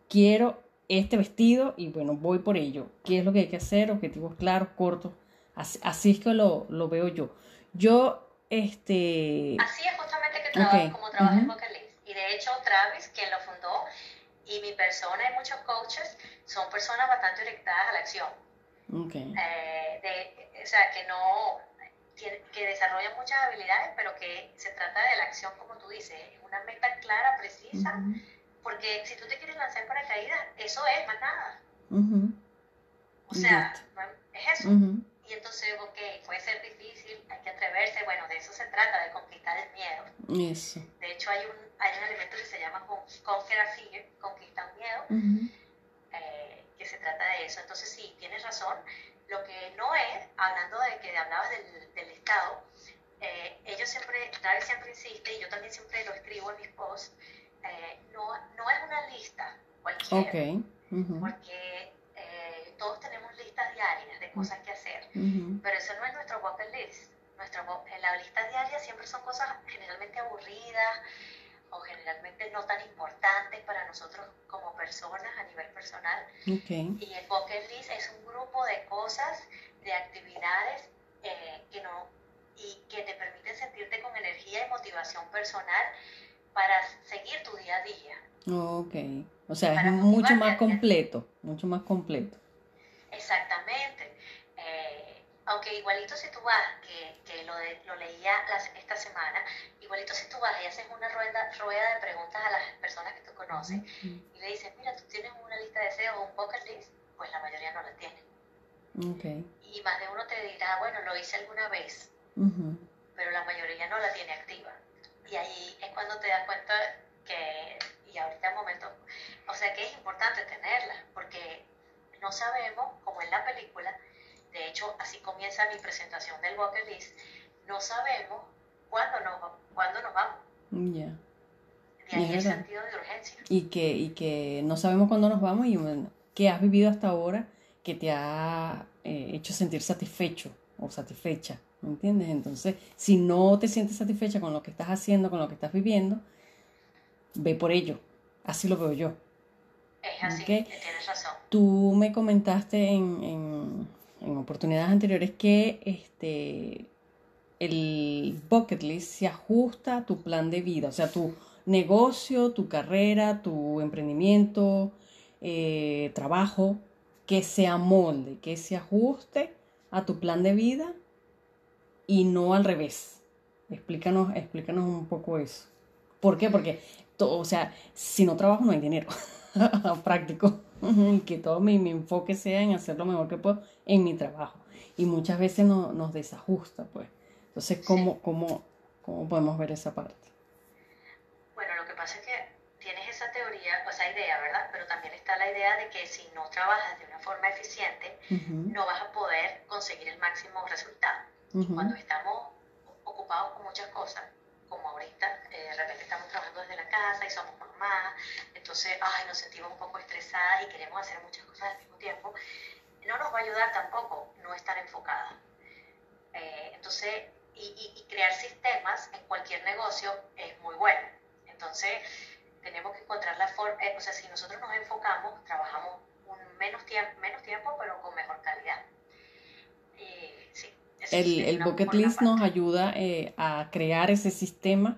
[SPEAKER 1] quiero este vestido y bueno, voy por ello. ¿Qué es lo que hay que hacer? Objetivos claros, cortos. Así, es que lo, lo, veo yo. Yo, este...
[SPEAKER 2] Así es justamente que trabajo, como trabajo en Y de hecho, Travis, quien lo fundó, y mi persona y muchos coaches son personas bastante orientadas a la acción. Okay. Eh, de, o sea, que no, que, desarrollan muchas habilidades, pero que se trata de la acción, como tú dices, una meta clara, precisa, porque si tú te quieres lanzar para caída, eso es, más nada. O sea, es eso. Y entonces, ok, puede ser difícil, hay que atreverse, bueno, de eso se trata, de conquistar el miedo.
[SPEAKER 1] Eso.
[SPEAKER 2] De hecho, hay un, hay un elemento que se llama Conquer a Fear, conquista un miedo, eh, que se trata de eso. Entonces, sí, tienes razón. Lo que no es, hablando de que hablabas del, del Estado, eh, ellos siempre, David siempre insiste, y yo también siempre lo escribo en mis posts, eh, no, no es una lista cualquiera. Okay. Porque todos tenemos listas diarias de cosas que hacer, pero eso no es nuestro bucket list. Nuestra, en la lista diaria siempre son cosas generalmente aburridas o generalmente no tan importantes para nosotros como personas a nivel personal. Y el bucket list es un grupo de cosas, de actividades eh, que no y que te permiten sentirte con energía y motivación personal para seguir tu día a día.
[SPEAKER 1] Ok, o sea, es mucho más completo, mucho más completo.
[SPEAKER 2] Exactamente. Eh, aunque igualito si tú vas, que, que lo, de, lo leía esta semana, igualito si tú vas y haces una rueda, rueda de preguntas a las personas que tú conoces y le dices, mira, tú tienes una lista de deseos o un bucket list, pues la mayoría no la tiene. Okay. Y más de uno te dirá, bueno, lo hice alguna vez, pero la mayoría no la tiene activa. Y ahí es cuando te das cuenta que, no sabemos, como en la película, de hecho así comienza mi presentación del bucket list, no sabemos cuándo nos, cuándo nos vamos. Ya. De ahí el sentido de urgencia.
[SPEAKER 1] Y que, y que no sabemos cuándo nos vamos y bueno, qué has vivido hasta ahora que te ha eh, hecho sentir satisfecho o satisfecha, ¿me entiendes? Entonces, si no te sientes satisfecha con lo que estás haciendo, con lo que estás viviendo, ve por ello. Así lo veo yo.
[SPEAKER 2] Es así, tienes razón.
[SPEAKER 1] Tú me comentaste en, en, oportunidades anteriores que este, el bucket list se ajusta a tu plan de vida, o sea, tu negocio, tu carrera, tu emprendimiento, eh, trabajo, que se amolde, que se ajuste a tu plan de vida y no al revés. Explícanos, explícanos un poco eso. ¿Por qué? Porque, o sea, si no trabajo no hay dinero. práctico y que todo mi, mi, enfoque sea en hacer lo mejor que puedo en mi trabajo. Y muchas veces no, nos desajusta, pues. Entonces, ¿cómo, cómo, ¿cómo podemos ver esa parte?
[SPEAKER 2] Bueno, lo que pasa es que tienes esa teoría, o esa idea, ¿verdad? Pero también está la idea de que si no trabajas de una forma eficiente, no vas a poder conseguir el máximo resultado. Cuando estamos ocupados con muchas cosas, como ahorita, eh, de repente estamos trabajando desde la casa y somos mamás, entonces, ay, nos sentimos un poco estresadas y queremos hacer muchas cosas al mismo tiempo, no nos va a ayudar tampoco no estar enfocada. Eh, entonces, y, y, crear sistemas en cualquier negocio es muy bueno. Entonces, tenemos que encontrar la forma, eh, o sea, si nosotros nos enfocamos, trabajamos un menos, tiempo, menos tiempo, pero con mejor calidad.
[SPEAKER 1] sí, el, el bucket list nos ayuda eh, a crear ese sistema.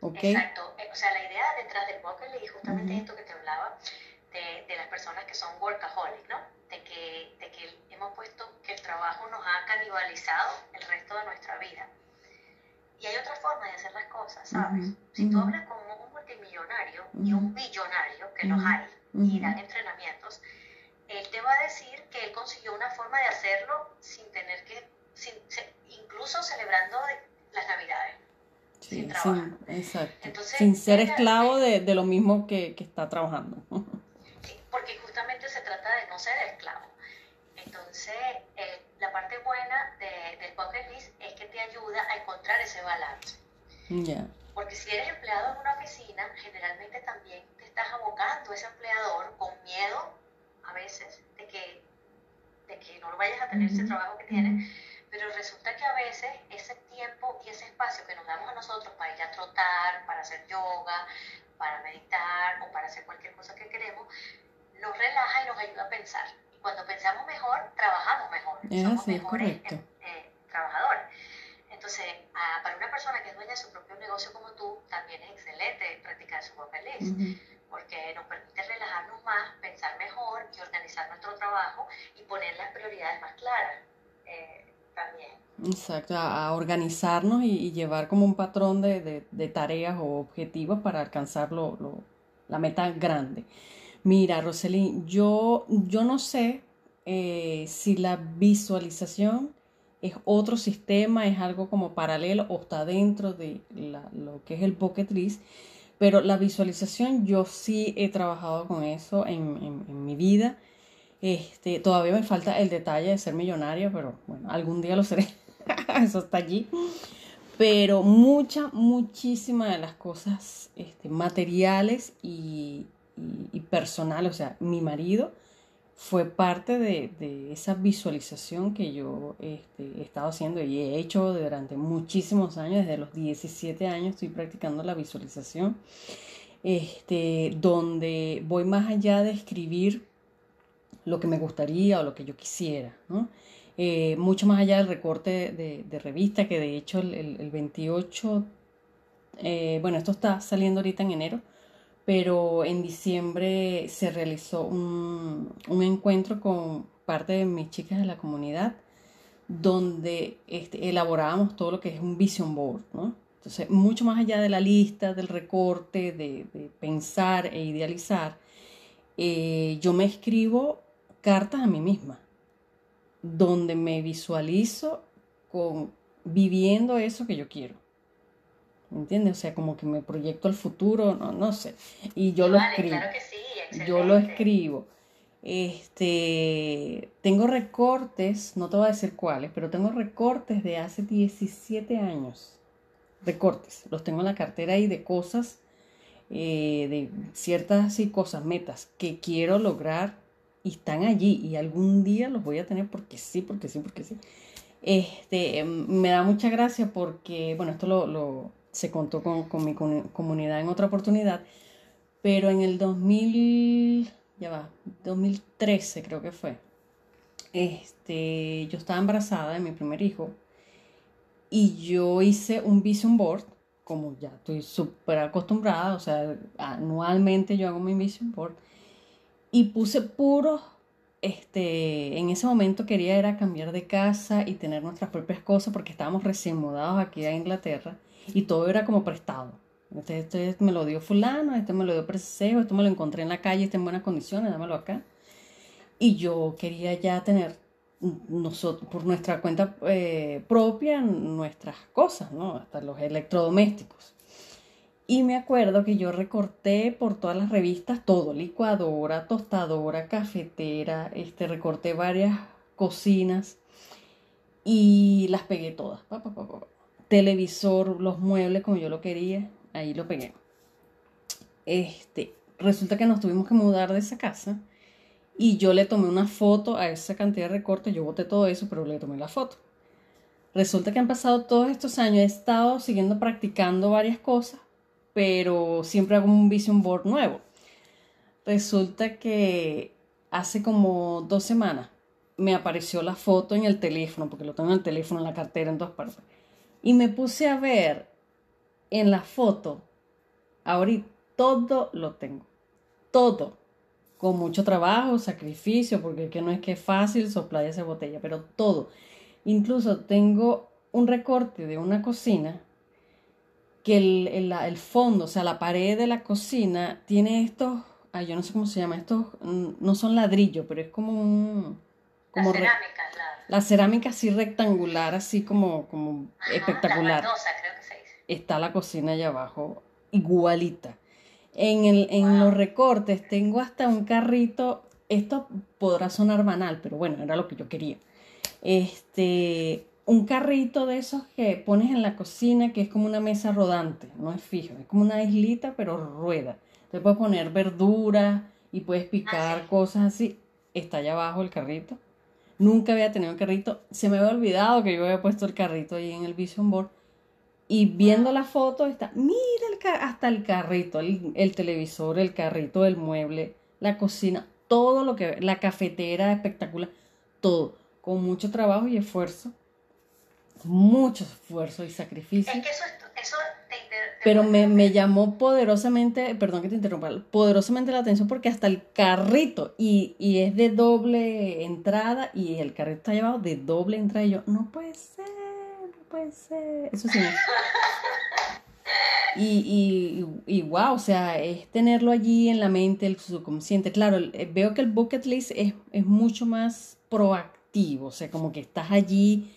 [SPEAKER 2] ¿okay? Exacto. Eh, o sea, la idea detrás del bucket list, justamente esto que te hablaba, de, de, las personas que son workaholic, ¿no? De que, de que hemos puesto que el trabajo nos ha canibalizado el resto de nuestra vida. Y hay otra forma de hacer las cosas, ¿sabes? Si tú hablas con un multimillonario y un billonario, que los hay, y dan entrenamientos, él te va a decir que él consiguió una forma de hacerlo sin tener que incluso celebrando las navidades. sin trabajar.
[SPEAKER 1] exacto. sin ser esclavo de, de, lo mismo que, que está trabajando.
[SPEAKER 2] porque justamente se trata de no ser esclavo. Entonces, eh, la parte buena de, del bucket list es que te ayuda a encontrar ese balance. Porque si eres empleado en una oficina, generalmente también te estás abocando a ese empleador con miedo a veces de que, de que no lo vayas a tener ese trabajo que tienes, pero resulta que a veces ese tiempo y ese espacio que nos damos a nosotros para ir a trotar, para hacer yoga, para meditar o para hacer cualquier cosa que queremos, nos relaja y nos ayuda a pensar. Y cuando pensamos mejor, trabajamos mejor. Somos mejores eh, trabajadores. Entonces, para una persona que es dueña de su propio negocio como tú, también es excelente practicar su bucket list, porque nos permite relajarnos más, pensar mejor y organizar nuestro trabajo y poner las prioridades más claras eh.
[SPEAKER 1] Exacto, a, organizarnos y, llevar como un patrón de, de, tareas o objetivos para alcanzar lo, lo, la meta grande. Mira, Roselín, yo, yo no sé eh, si la visualización es otro sistema, es algo como paralelo o está dentro de lo que es el Pocket List, pero la visualización yo sí he trabajado con eso en, en, mi vida. Este, todavía me falta el detalle de ser millonaria, pero bueno, algún día lo seré. eso está allí. Pero mucha, muchísimas de las cosas este, materiales y, y, personal, o sea, mi marido fue parte de, esa visualización que yo este, he estado haciendo y he hecho durante muchísimos años, desde los 17 años estoy practicando la visualización, este, donde voy más allá de escribir lo que me gustaría o lo que yo quisiera, eh, mucho más allá del recorte de, revista, que de hecho el, 28, eh, bueno, esto está saliendo ahorita en enero, pero en diciembre se realizó un, encuentro con parte de mis chicas de la comunidad donde este, elaborábamos todo lo que es un vision board. Entonces, mucho más allá de la lista, del recorte, de, pensar e idealizar, eh, yo me escribo cartas a mí misma, donde me visualizo con viviendo eso que yo quiero. ¿Me entiendes? O sea, como que me proyecto al futuro, no, no sé. Y yo lo escribo.
[SPEAKER 2] Claro que sí,
[SPEAKER 1] yo lo escribo. Este, tengo recortes, no te voy a decir cuáles, pero tengo recortes de hace 17 años. Recortes, los tengo en la cartera ahí de cosas, eh, de ciertas cosas, metas que quiero lograr y están allí y algún día los voy a tener porque sí, porque sí, porque sí. Este, me da mucha gracia porque, bueno, esto lo se contó con, mi comunidad en otra oportunidad, pero en el 2000, ya va, 2013 creo que fue, este, yo estaba embarazada de mi primer hijo y yo hice un vision board, como ya estoy súper acostumbrada, o sea, anualmente yo hago mi vision board, y puse puros este, en ese momento quería era cambiar de casa y tener nuestras propias cosas porque estábamos recién mudados aquí a Inglaterra y todo era como prestado. Este, este me lo dio fulano, este me lo dio preseo, esto me lo encontré en la calle, está en buenas condiciones, dámelo acá. Y yo quería ya tener nosotros, por nuestra cuenta eh, propia nuestras cosas, ¿no? Hasta los electrodomésticos. Y me acuerdo que yo recorté por todas las revistas todo, licuadora, tostadora, cafetera, este, recorté varias cocinas y las pegué todas. Pa, pa, televisor, los muebles como yo lo quería, ahí lo pegué. Este, resulta que nos tuvimos que mudar de esa casa y yo le tomé una foto a esa cantidad de recortes, yo boté todo eso, pero le tomé la foto. Resulta que han pasado todos estos años, he estado siguiendo practicando varias cosas, pero siempre hago un vision board nuevo. Resulta que hace como dos semanas me apareció la foto en el teléfono, porque lo tengo en el teléfono, en la cartera, en todas partes y me puse a ver en la foto, ahorita todo lo tengo, todo, con mucho trabajo, sacrificio, porque que no es que es fácil soplar esa botella, pero todo. Incluso tengo un recorte de una cocina que el, el, fondo, o sea, la pared de la cocina tiene estos, ay, yo no sé cómo se llama, estos mm, no son ladrillos, pero es como un... Como
[SPEAKER 2] cerámica,
[SPEAKER 1] la cerámica así rectangular, así como, como espectacular.
[SPEAKER 2] La creo que se dice.
[SPEAKER 1] Está la cocina allá abajo, igualita. En, el, en los recortes tengo hasta un carrito. Esto podrá sonar banal, pero bueno, era lo que yo quería. Este, un carrito de esos que pones en la cocina, que es como una mesa rodante, no es fijo, es como una islita, pero rueda. Te puedes poner verduras y puedes picar cosas así. Está allá abajo el carrito. Nunca había tenido un carrito. Se me había olvidado que yo había puesto el carrito ahí en el Vision Board. Y viendo la foto está, mira el hasta el carrito, el, el, televisor, el carrito del mueble, la cocina, todo lo que, la cafetera espectacular, todo, con mucho trabajo y esfuerzo mucho esfuerzo y sacrificio.
[SPEAKER 2] Es que eso, eso te
[SPEAKER 1] Pero me, me, llamó poderosamente, perdón que te interrumpa, poderosamente la atención porque hasta el carrito, y, y es de doble entrada, y el carrito está llevado de doble entrada, y yo, no puede ser, no puede ser. Eso sí. Y, y, y, wow, o sea, es tenerlo allí en la mente, el subconsciente. Claro, veo que el bucket list es, es mucho más proactivo, o sea, como que estás allí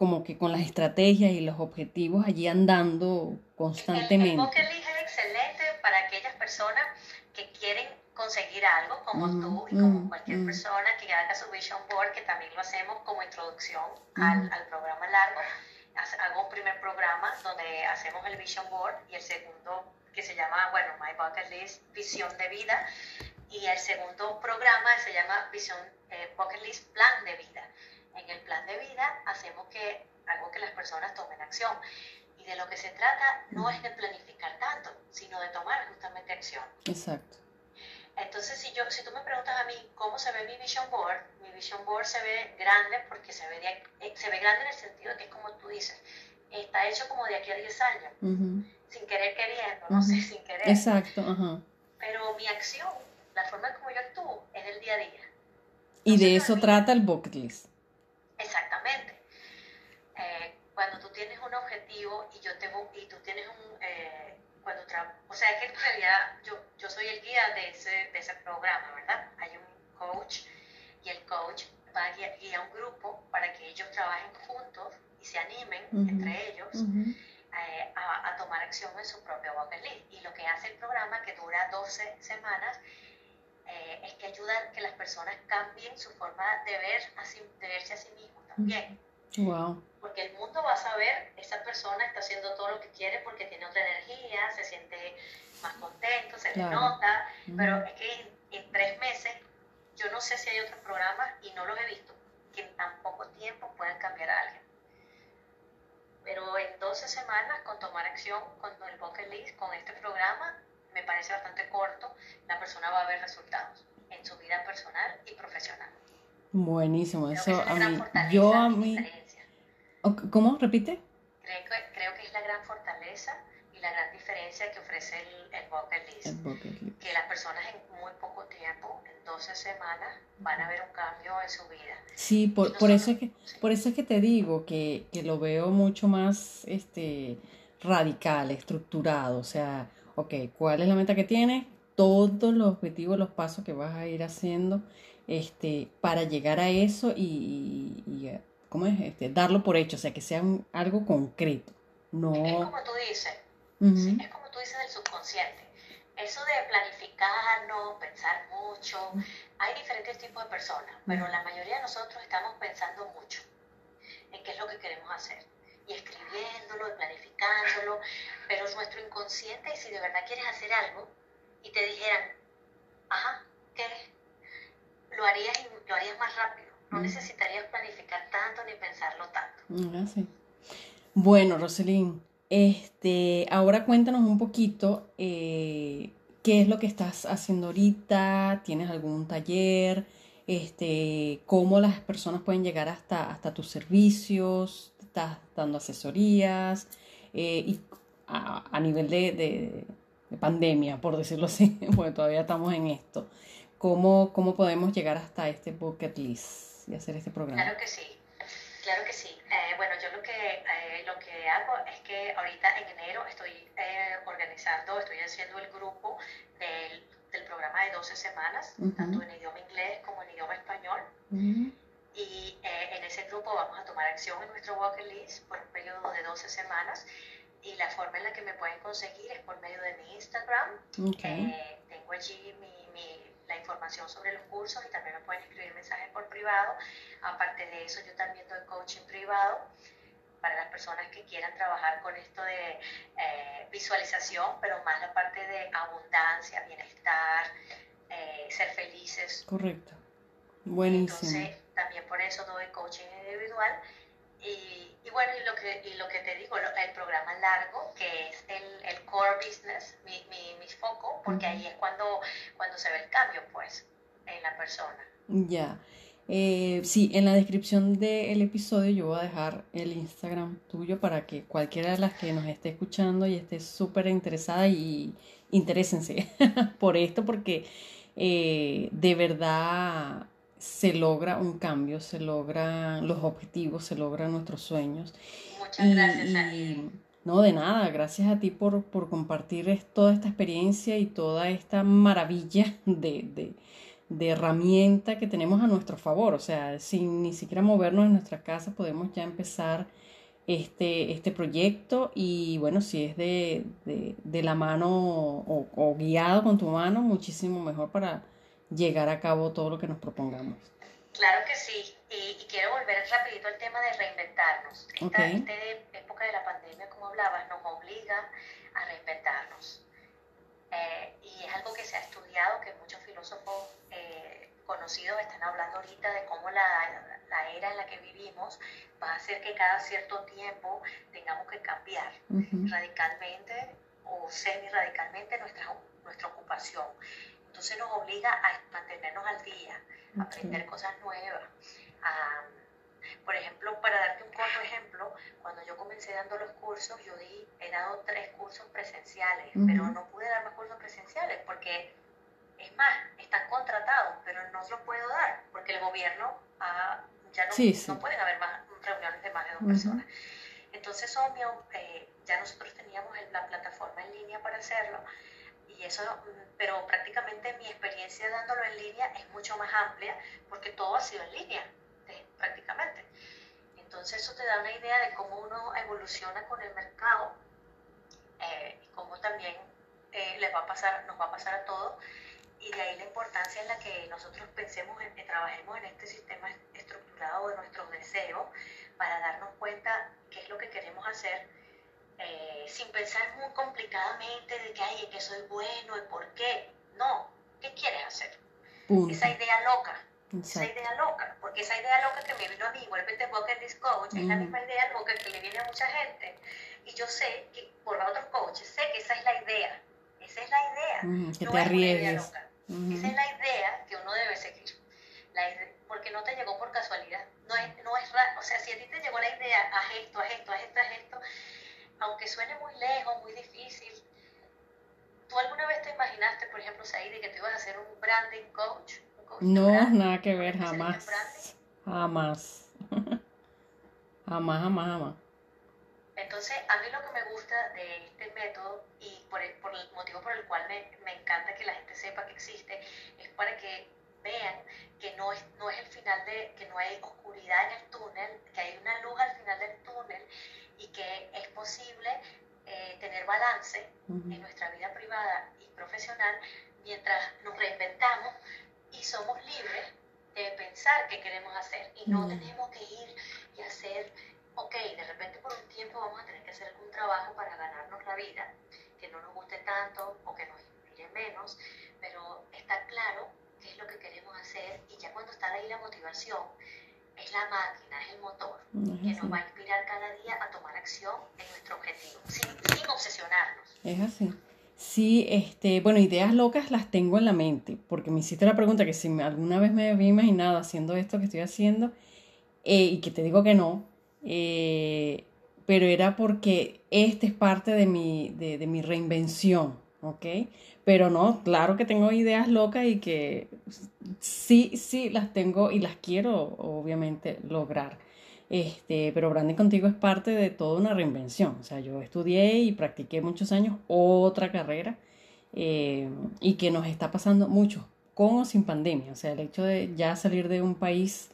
[SPEAKER 1] como que con las estrategias y los objetivos allí andando constantemente. El,
[SPEAKER 2] bucket list es excelente para aquellas personas que quieren conseguir algo, como tú y como cualquier persona que haga su vision board, que también lo hacemos como introducción al, al, programa largo. Hago un primer programa donde hacemos el vision board y el segundo que se llama, bueno, My Bucket List, Visión de Vida. Y el segundo programa se llama Visión eh, Bucket List, Plan de Vida en el plan de vida hacemos que algo que las personas tomen acción. Y de lo que se trata no es de planificar tanto, sino de tomar justamente acción.
[SPEAKER 1] Exacto.
[SPEAKER 2] Entonces, si, yo, si tú me preguntas a mí cómo se ve mi vision board, mi vision board se ve grande porque se ve, eh, se ve grande en el sentido de que es como tú dices, está hecho como de aquí a 10 años, sin querer queriendo, no sé, sin querer.
[SPEAKER 1] Exacto, ajá.
[SPEAKER 2] Pero mi acción, la forma como yo actúo, es del día a día.
[SPEAKER 1] y de eso trata el bucket list.
[SPEAKER 2] Exactamente. Eh, cuando tú tienes un objetivo y yo tengo y tú tienes un eh, cuando o sea es que en realidad yo, yo soy el guía de ese, de ese programa, ¿verdad? Hay un coach y el coach va a guiar, a un grupo para que ellos trabajen juntos y se animen entre ellos eh, a, a, tomar acción en su propio bucket list. Y lo que hace el programa, que dura 12 semanas, eh, es que ayuda a que las personas cambien su forma de, ver de verse a sí mismos también.
[SPEAKER 1] Wow.
[SPEAKER 2] Porque el mundo va a saber, esa persona está haciendo todo lo que quiere porque tiene otra energía, se siente más contento, se le nota, pero es que en, tres meses yo no sé si hay otros programas y no los he visto que en tan poco tiempo puedan cambiar a alguien. Pero en 12 semanas con tomar acción con el bucket list, con este programa, me parece bastante corto, la persona va a ver resultados en su vida personal y profesional.
[SPEAKER 1] Buenísimo, eso a mí, yo a mí... ¿Cómo? ¿Repite?
[SPEAKER 2] Creo que, creo que es la gran fortaleza y la gran diferencia que ofrece el, el, bucket, list, el bucket list. Que las personas en muy poco tiempo, en 12 semanas, van a ver un cambio en su vida.
[SPEAKER 1] Sí, por, por eso, es que, por eso es que te digo que, que lo veo mucho más este, radical, estructurado. O sea, ok, ¿cuál es la meta que tienes? Todos los objetivos, los pasos que vas a ir haciendo este, para llegar a eso y, y, ¿cómo es? Este, darlo por hecho, o sea, que sea algo concreto. No...
[SPEAKER 2] Es como tú dices, es como tú dices del subconsciente. Eso de planificar, no pensar mucho, hay diferentes tipos de personas, pero la mayoría de nosotros estamos pensando mucho en qué es lo que queremos hacer y escribiéndolo y planificándolo, pero es nuestro inconsciente y si de verdad quieres hacer algo y te dijeran, ajá, ¿qué? Lo harías, lo harías más rápido, no mm. necesitarías planificar tanto ni pensarlo tanto.
[SPEAKER 1] Bueno, Roselín, este, ahora cuéntanos un poquito eh, qué es lo que estás haciendo ahorita, tienes algún taller, este, cómo las personas pueden llegar hasta, hasta tus servicios, estás dando asesorías eh, y a, nivel de, pandemia, por decirlo así, porque todavía estamos en esto. ¿Cómo, ¿Cómo podemos llegar hasta este bucket list y hacer este programa?
[SPEAKER 2] Claro que sí, claro que sí. Eh, bueno, yo lo que, eh, lo que hago es que ahorita en enero estoy organizando, estoy haciendo el grupo del, del, programa de 12 semanas, tanto en idioma inglés como en idioma español. Y eh, en ese grupo vamos a tomar acción en nuestro Walker List por un periodo de 12 semanas. Y la forma en la que me pueden conseguir es por medio de mi Instagram. Eh, tengo allí mi, mi, la información sobre los cursos y también me pueden escribir mensajes por privado. Aparte de eso, yo también doy coaching privado para las personas que quieran trabajar con esto de eh, visualización, pero más la parte de abundancia, bienestar, eh, ser felices.
[SPEAKER 1] Correcto. Buenísimo.
[SPEAKER 2] Entonces, también por eso doy coaching individual. Y, y bueno, y lo, que, y lo que te digo, el programa largo, que es el, el core business, mi, mi, mi foco, porque ahí es cuando, cuando se ve el cambio, pues, en la persona.
[SPEAKER 1] Ya. Eh, sí, en la descripción del episodio yo voy a dejar el Instagram tuyo para que cualquiera de las que nos esté escuchando y esté súper interesada y interésense por esto porque eh, de verdad se logra un cambio, se logran los objetivos, se logran nuestros sueños.
[SPEAKER 2] Muchas gracias.
[SPEAKER 1] No, de nada, gracias a ti por, por compartir toda esta experiencia y toda esta maravilla de, de de herramienta que tenemos a nuestro favor. O sea, sin ni siquiera movernos en nuestra casa podemos ya empezar este, este proyecto y bueno, si es de, de, la mano o, guiado con tu mano, muchísimo mejor para llegar a cabo todo lo que nos propongamos.
[SPEAKER 2] Claro que sí, y, quiero volver rapidito al tema de reinventarnos. Esta, esta época de la pandemia, como hablabas, nos obliga a reinventarnos. Eh, y es algo que se ha estudiado, que muchos filósofos eh, conocidos están hablando ahorita de cómo la, la, era en la que vivimos va a hacer que cada cierto tiempo tengamos que cambiar radicalmente o semi-radicalmente nuestra, nuestra ocupación. Entonces nos obliga a mantenernos al día, a aprender cosas nuevas, a por ejemplo, para darte un corto ejemplo, cuando yo comencé dando los cursos, yo di, he dado tres cursos presenciales, pero no pude dar más cursos presenciales porque, es más, están contratados, pero no los puedo dar porque el gobierno ya no, no pueden haber más reuniones de más de dos personas. Entonces, obvio, eh, ya nosotros teníamos la plataforma en línea para hacerlo y eso, pero prácticamente mi experiencia dándolo en línea es mucho más amplia porque todo ha sido en línea prácticamente. Entonces eso te da una idea de cómo uno evoluciona con el mercado eh, y cómo también eh, les va a pasar, nos va a pasar a todos. Y de ahí la importancia en la que nosotros pensemos, en, que trabajemos en este sistema estructurado de nuestros deseos para darnos cuenta qué es lo que queremos hacer eh, sin pensar muy complicadamente de que, ay, que soy bueno y por qué. No, ¿qué quieres hacer? Esa idea loca esa idea loca, porque esa idea loca que me vino a mí, vuélvete Bucket List Coach, es la misma idea loca que le viene a mucha gente. Y yo sé que por otros coaches, sé que esa es la idea. Esa es la idea.
[SPEAKER 1] que no te arriesgues.
[SPEAKER 2] Esa es la idea que uno debe seguir. La porque no te llegó por casualidad. No es, no es raro. O sea, si a ti te llegó la idea, haz esto, haz esto, haz esto, haz esto, aunque suene muy lejos, muy difícil, ¿tú alguna vez te imaginaste, por ejemplo, Saidi, que te ibas a hacer un branding coach?
[SPEAKER 1] No, nada que ver, jamás. Jamás. jamás, jamás, jamás.
[SPEAKER 2] Entonces, a mí lo que me gusta de este método y por el, por el motivo por el cual me, me, encanta que la gente sepa que existe, es para que vean que no es, no es el final de, que no hay oscuridad en el túnel, que hay una luz al final del túnel y que es posible eh, tener balance en nuestra vida privada y profesional mientras nos reinventamos y somos libres de pensar qué queremos hacer y no tenemos que ir y hacer, ok, de repente por un tiempo vamos a tener que hacer algún trabajo para ganarnos la vida, que no nos guste tanto o que nos inspire menos, pero está claro qué es lo que queremos hacer y ya cuando está ahí la motivación, es la máquina, es el motor que nos va a inspirar cada día a tomar acción en nuestro objetivo, sin, sin obsesionarnos.
[SPEAKER 1] Es así. Sí, este, bueno, ideas locas las tengo en la mente, porque me hiciste la pregunta que si alguna vez me había imaginado haciendo esto que estoy haciendo, eh, y que te digo que no, eh, pero era porque este es parte de mi, de, de mi reinvención, ¿ok? Pero no, claro que tengo ideas locas y que sí, sí las tengo y las quiero, obviamente, lograr. Este, pero branding contigo es parte de toda una reinvención. O sea, yo estudié y practiqué muchos años otra carrera eh, y que nos está pasando mucho, con o sin pandemia. O sea, el hecho de ya salir de un país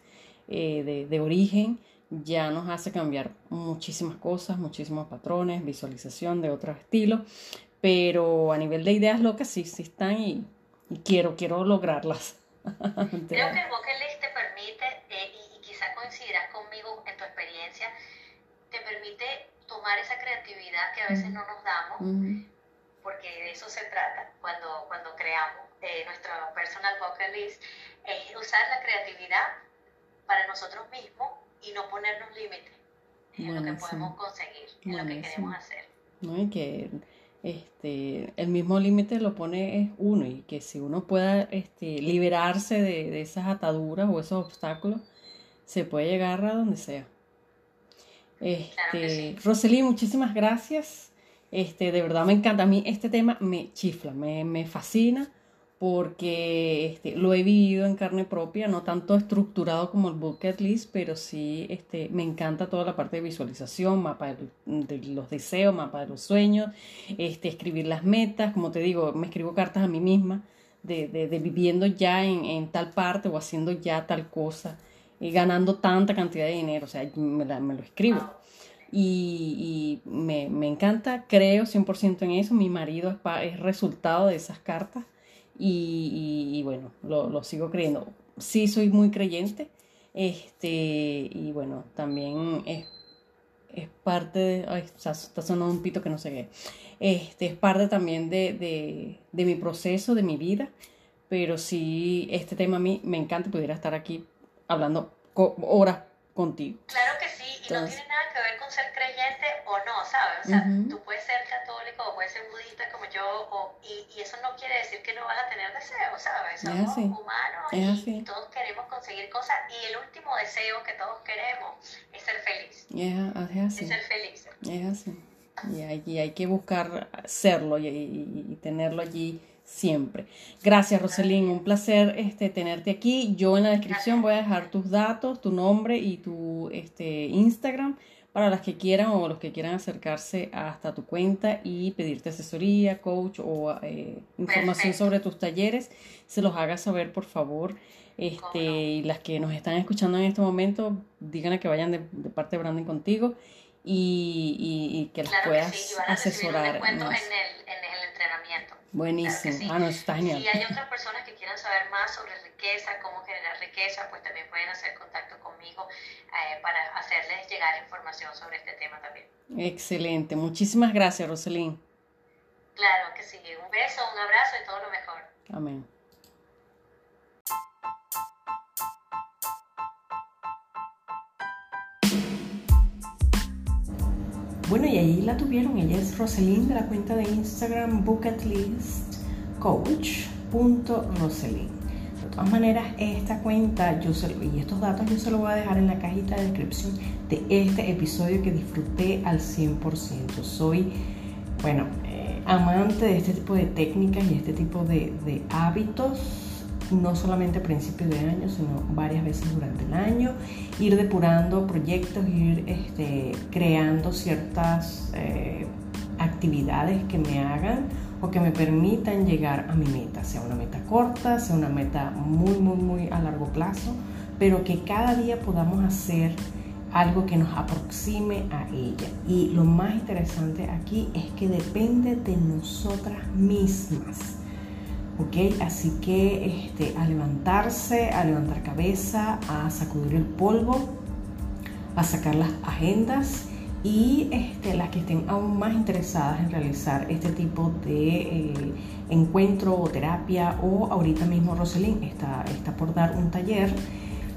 [SPEAKER 1] eh, de, de, origen ya nos hace cambiar muchísimas cosas, muchísimos patrones, visualización de otros estilos. Pero a nivel de ideas locas sí, sí están y, quiero, quiero lograrlas.
[SPEAKER 2] Creo que el bucket list te permite coincidirás conmigo en tu experiencia, te permite tomar esa creatividad que a veces no nos damos, porque de eso se trata cuando, cuando creamos eh, nuestro personal bucket list, es usar la creatividad para nosotros mismos y no ponernos límites en lo que podemos conseguir, en lo que queremos hacer.
[SPEAKER 1] ¿no? Y que este, el mismo límite lo pone es uno y que si uno pueda este, liberarse de, de esas ataduras o esos obstáculos, se puede llegar a donde sea. Este, Rosely, muchísimas gracias. Este, de verdad me encanta. A mí este tema me chifla, me, me fascina porque este, lo he vivido en carne propia, no tanto estructurado como el bucket list, pero sí este, me encanta toda la parte de visualización, mapa de, los deseos, mapa de los sueños, este, escribir las metas, como te digo, me escribo cartas a mí misma de, de, de viviendo ya en, en, tal parte o haciendo ya tal cosa y ganando tanta cantidad de dinero, o sea, me, me lo escribo. Y, y me, me, encanta, creo 100% en eso, mi marido es, es resultado de esas cartas y, y, bueno, lo, lo, sigo creyendo. Sí soy muy creyente, este, y bueno, también es, es parte de, ay, está sonando un pito que no sé qué, este, es parte también de, de, de mi proceso, de mi vida, pero sí, este tema a mí me encanta, pudiera estar aquí hablando horas contigo.
[SPEAKER 2] Claro que sí, y no tiene nada que ver con ser creyente o no, ¿sabes? O sea, tú puedes ser católico o puedes ser budista como yo, o, y, y, eso no quiere decir que no vas a tener deseos, ¿sabes? Somos humanos y, todos queremos conseguir cosas, y el último deseo que todos queremos es ser feliz.
[SPEAKER 1] es
[SPEAKER 2] así. Es ser feliz.
[SPEAKER 1] Es así. Y hay, y hay que buscar serlo y, y tenerlo allí siempre. Gracias, Roselín. Un placer este, tenerte aquí. Yo en la descripción voy a dejar tus datos, tu nombre y tu este, Instagram para las que quieran o los que quieran acercarse hasta tu cuenta y pedirte asesoría, coach o eh, información sobre tus talleres. Se los haga saber, por favor. Este, y las que nos están escuchando en este momento, díganle que vayan de, parte de Branding contigo y, que las puedas asesorar.
[SPEAKER 2] en el
[SPEAKER 1] Buenísimo. Ah, no, está genial.
[SPEAKER 2] Si hay otras personas que quieran saber más sobre riqueza, cómo generar riqueza, pues también pueden hacer contacto conmigo eh, para hacerles llegar información sobre este tema también.
[SPEAKER 1] Excelente. Muchísimas gracias, Roselín.
[SPEAKER 2] Claro que sí. Un beso, un abrazo y todo lo mejor.
[SPEAKER 1] Amén. Bueno, y ahí la tuvieron. Ella es Roselyn de la cuenta de Instagram bucketlistcoach.roselyn. De todas maneras, esta cuenta yo se, y estos datos yo se los voy a dejar en la cajita de descripción de este episodio que disfruté al 100%. Soy, bueno, eh, amante de este tipo de técnicas y este tipo de, de hábitos no solamente a principios de año, sino varias veces durante el año, ir depurando proyectos, ir este, creando ciertas eh, actividades que me hagan o que me permitan llegar a mi meta, sea una meta corta, sea una meta muy, muy, muy a largo plazo, pero que cada día podamos hacer algo que nos aproxime a ella. Y lo más interesante aquí es que depende de nosotras mismas ¿ok? Así que este, a levantarse, a levantar cabeza, a sacudir el polvo, a sacar las agendas y este, las que estén aún más interesadas en realizar este tipo de eh, encuentro o terapia o ahorita mismo Roselyn está, está por dar un taller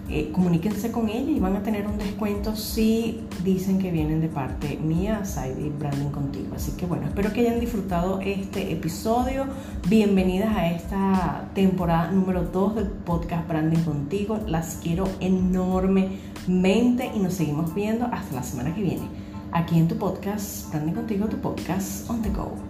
[SPEAKER 1] eh, comuníquense con ella y van a tener un descuento si dicen que vienen de parte mía, Saidi Branding Contigo. Así que bueno, espero que hayan disfrutado este episodio. Bienvenidas a esta temporada número 2 del podcast Branding Contigo. Las quiero enormemente y nos seguimos viendo hasta la semana que viene. Aquí en tu podcast, Branding Contigo, tu podcast on the go.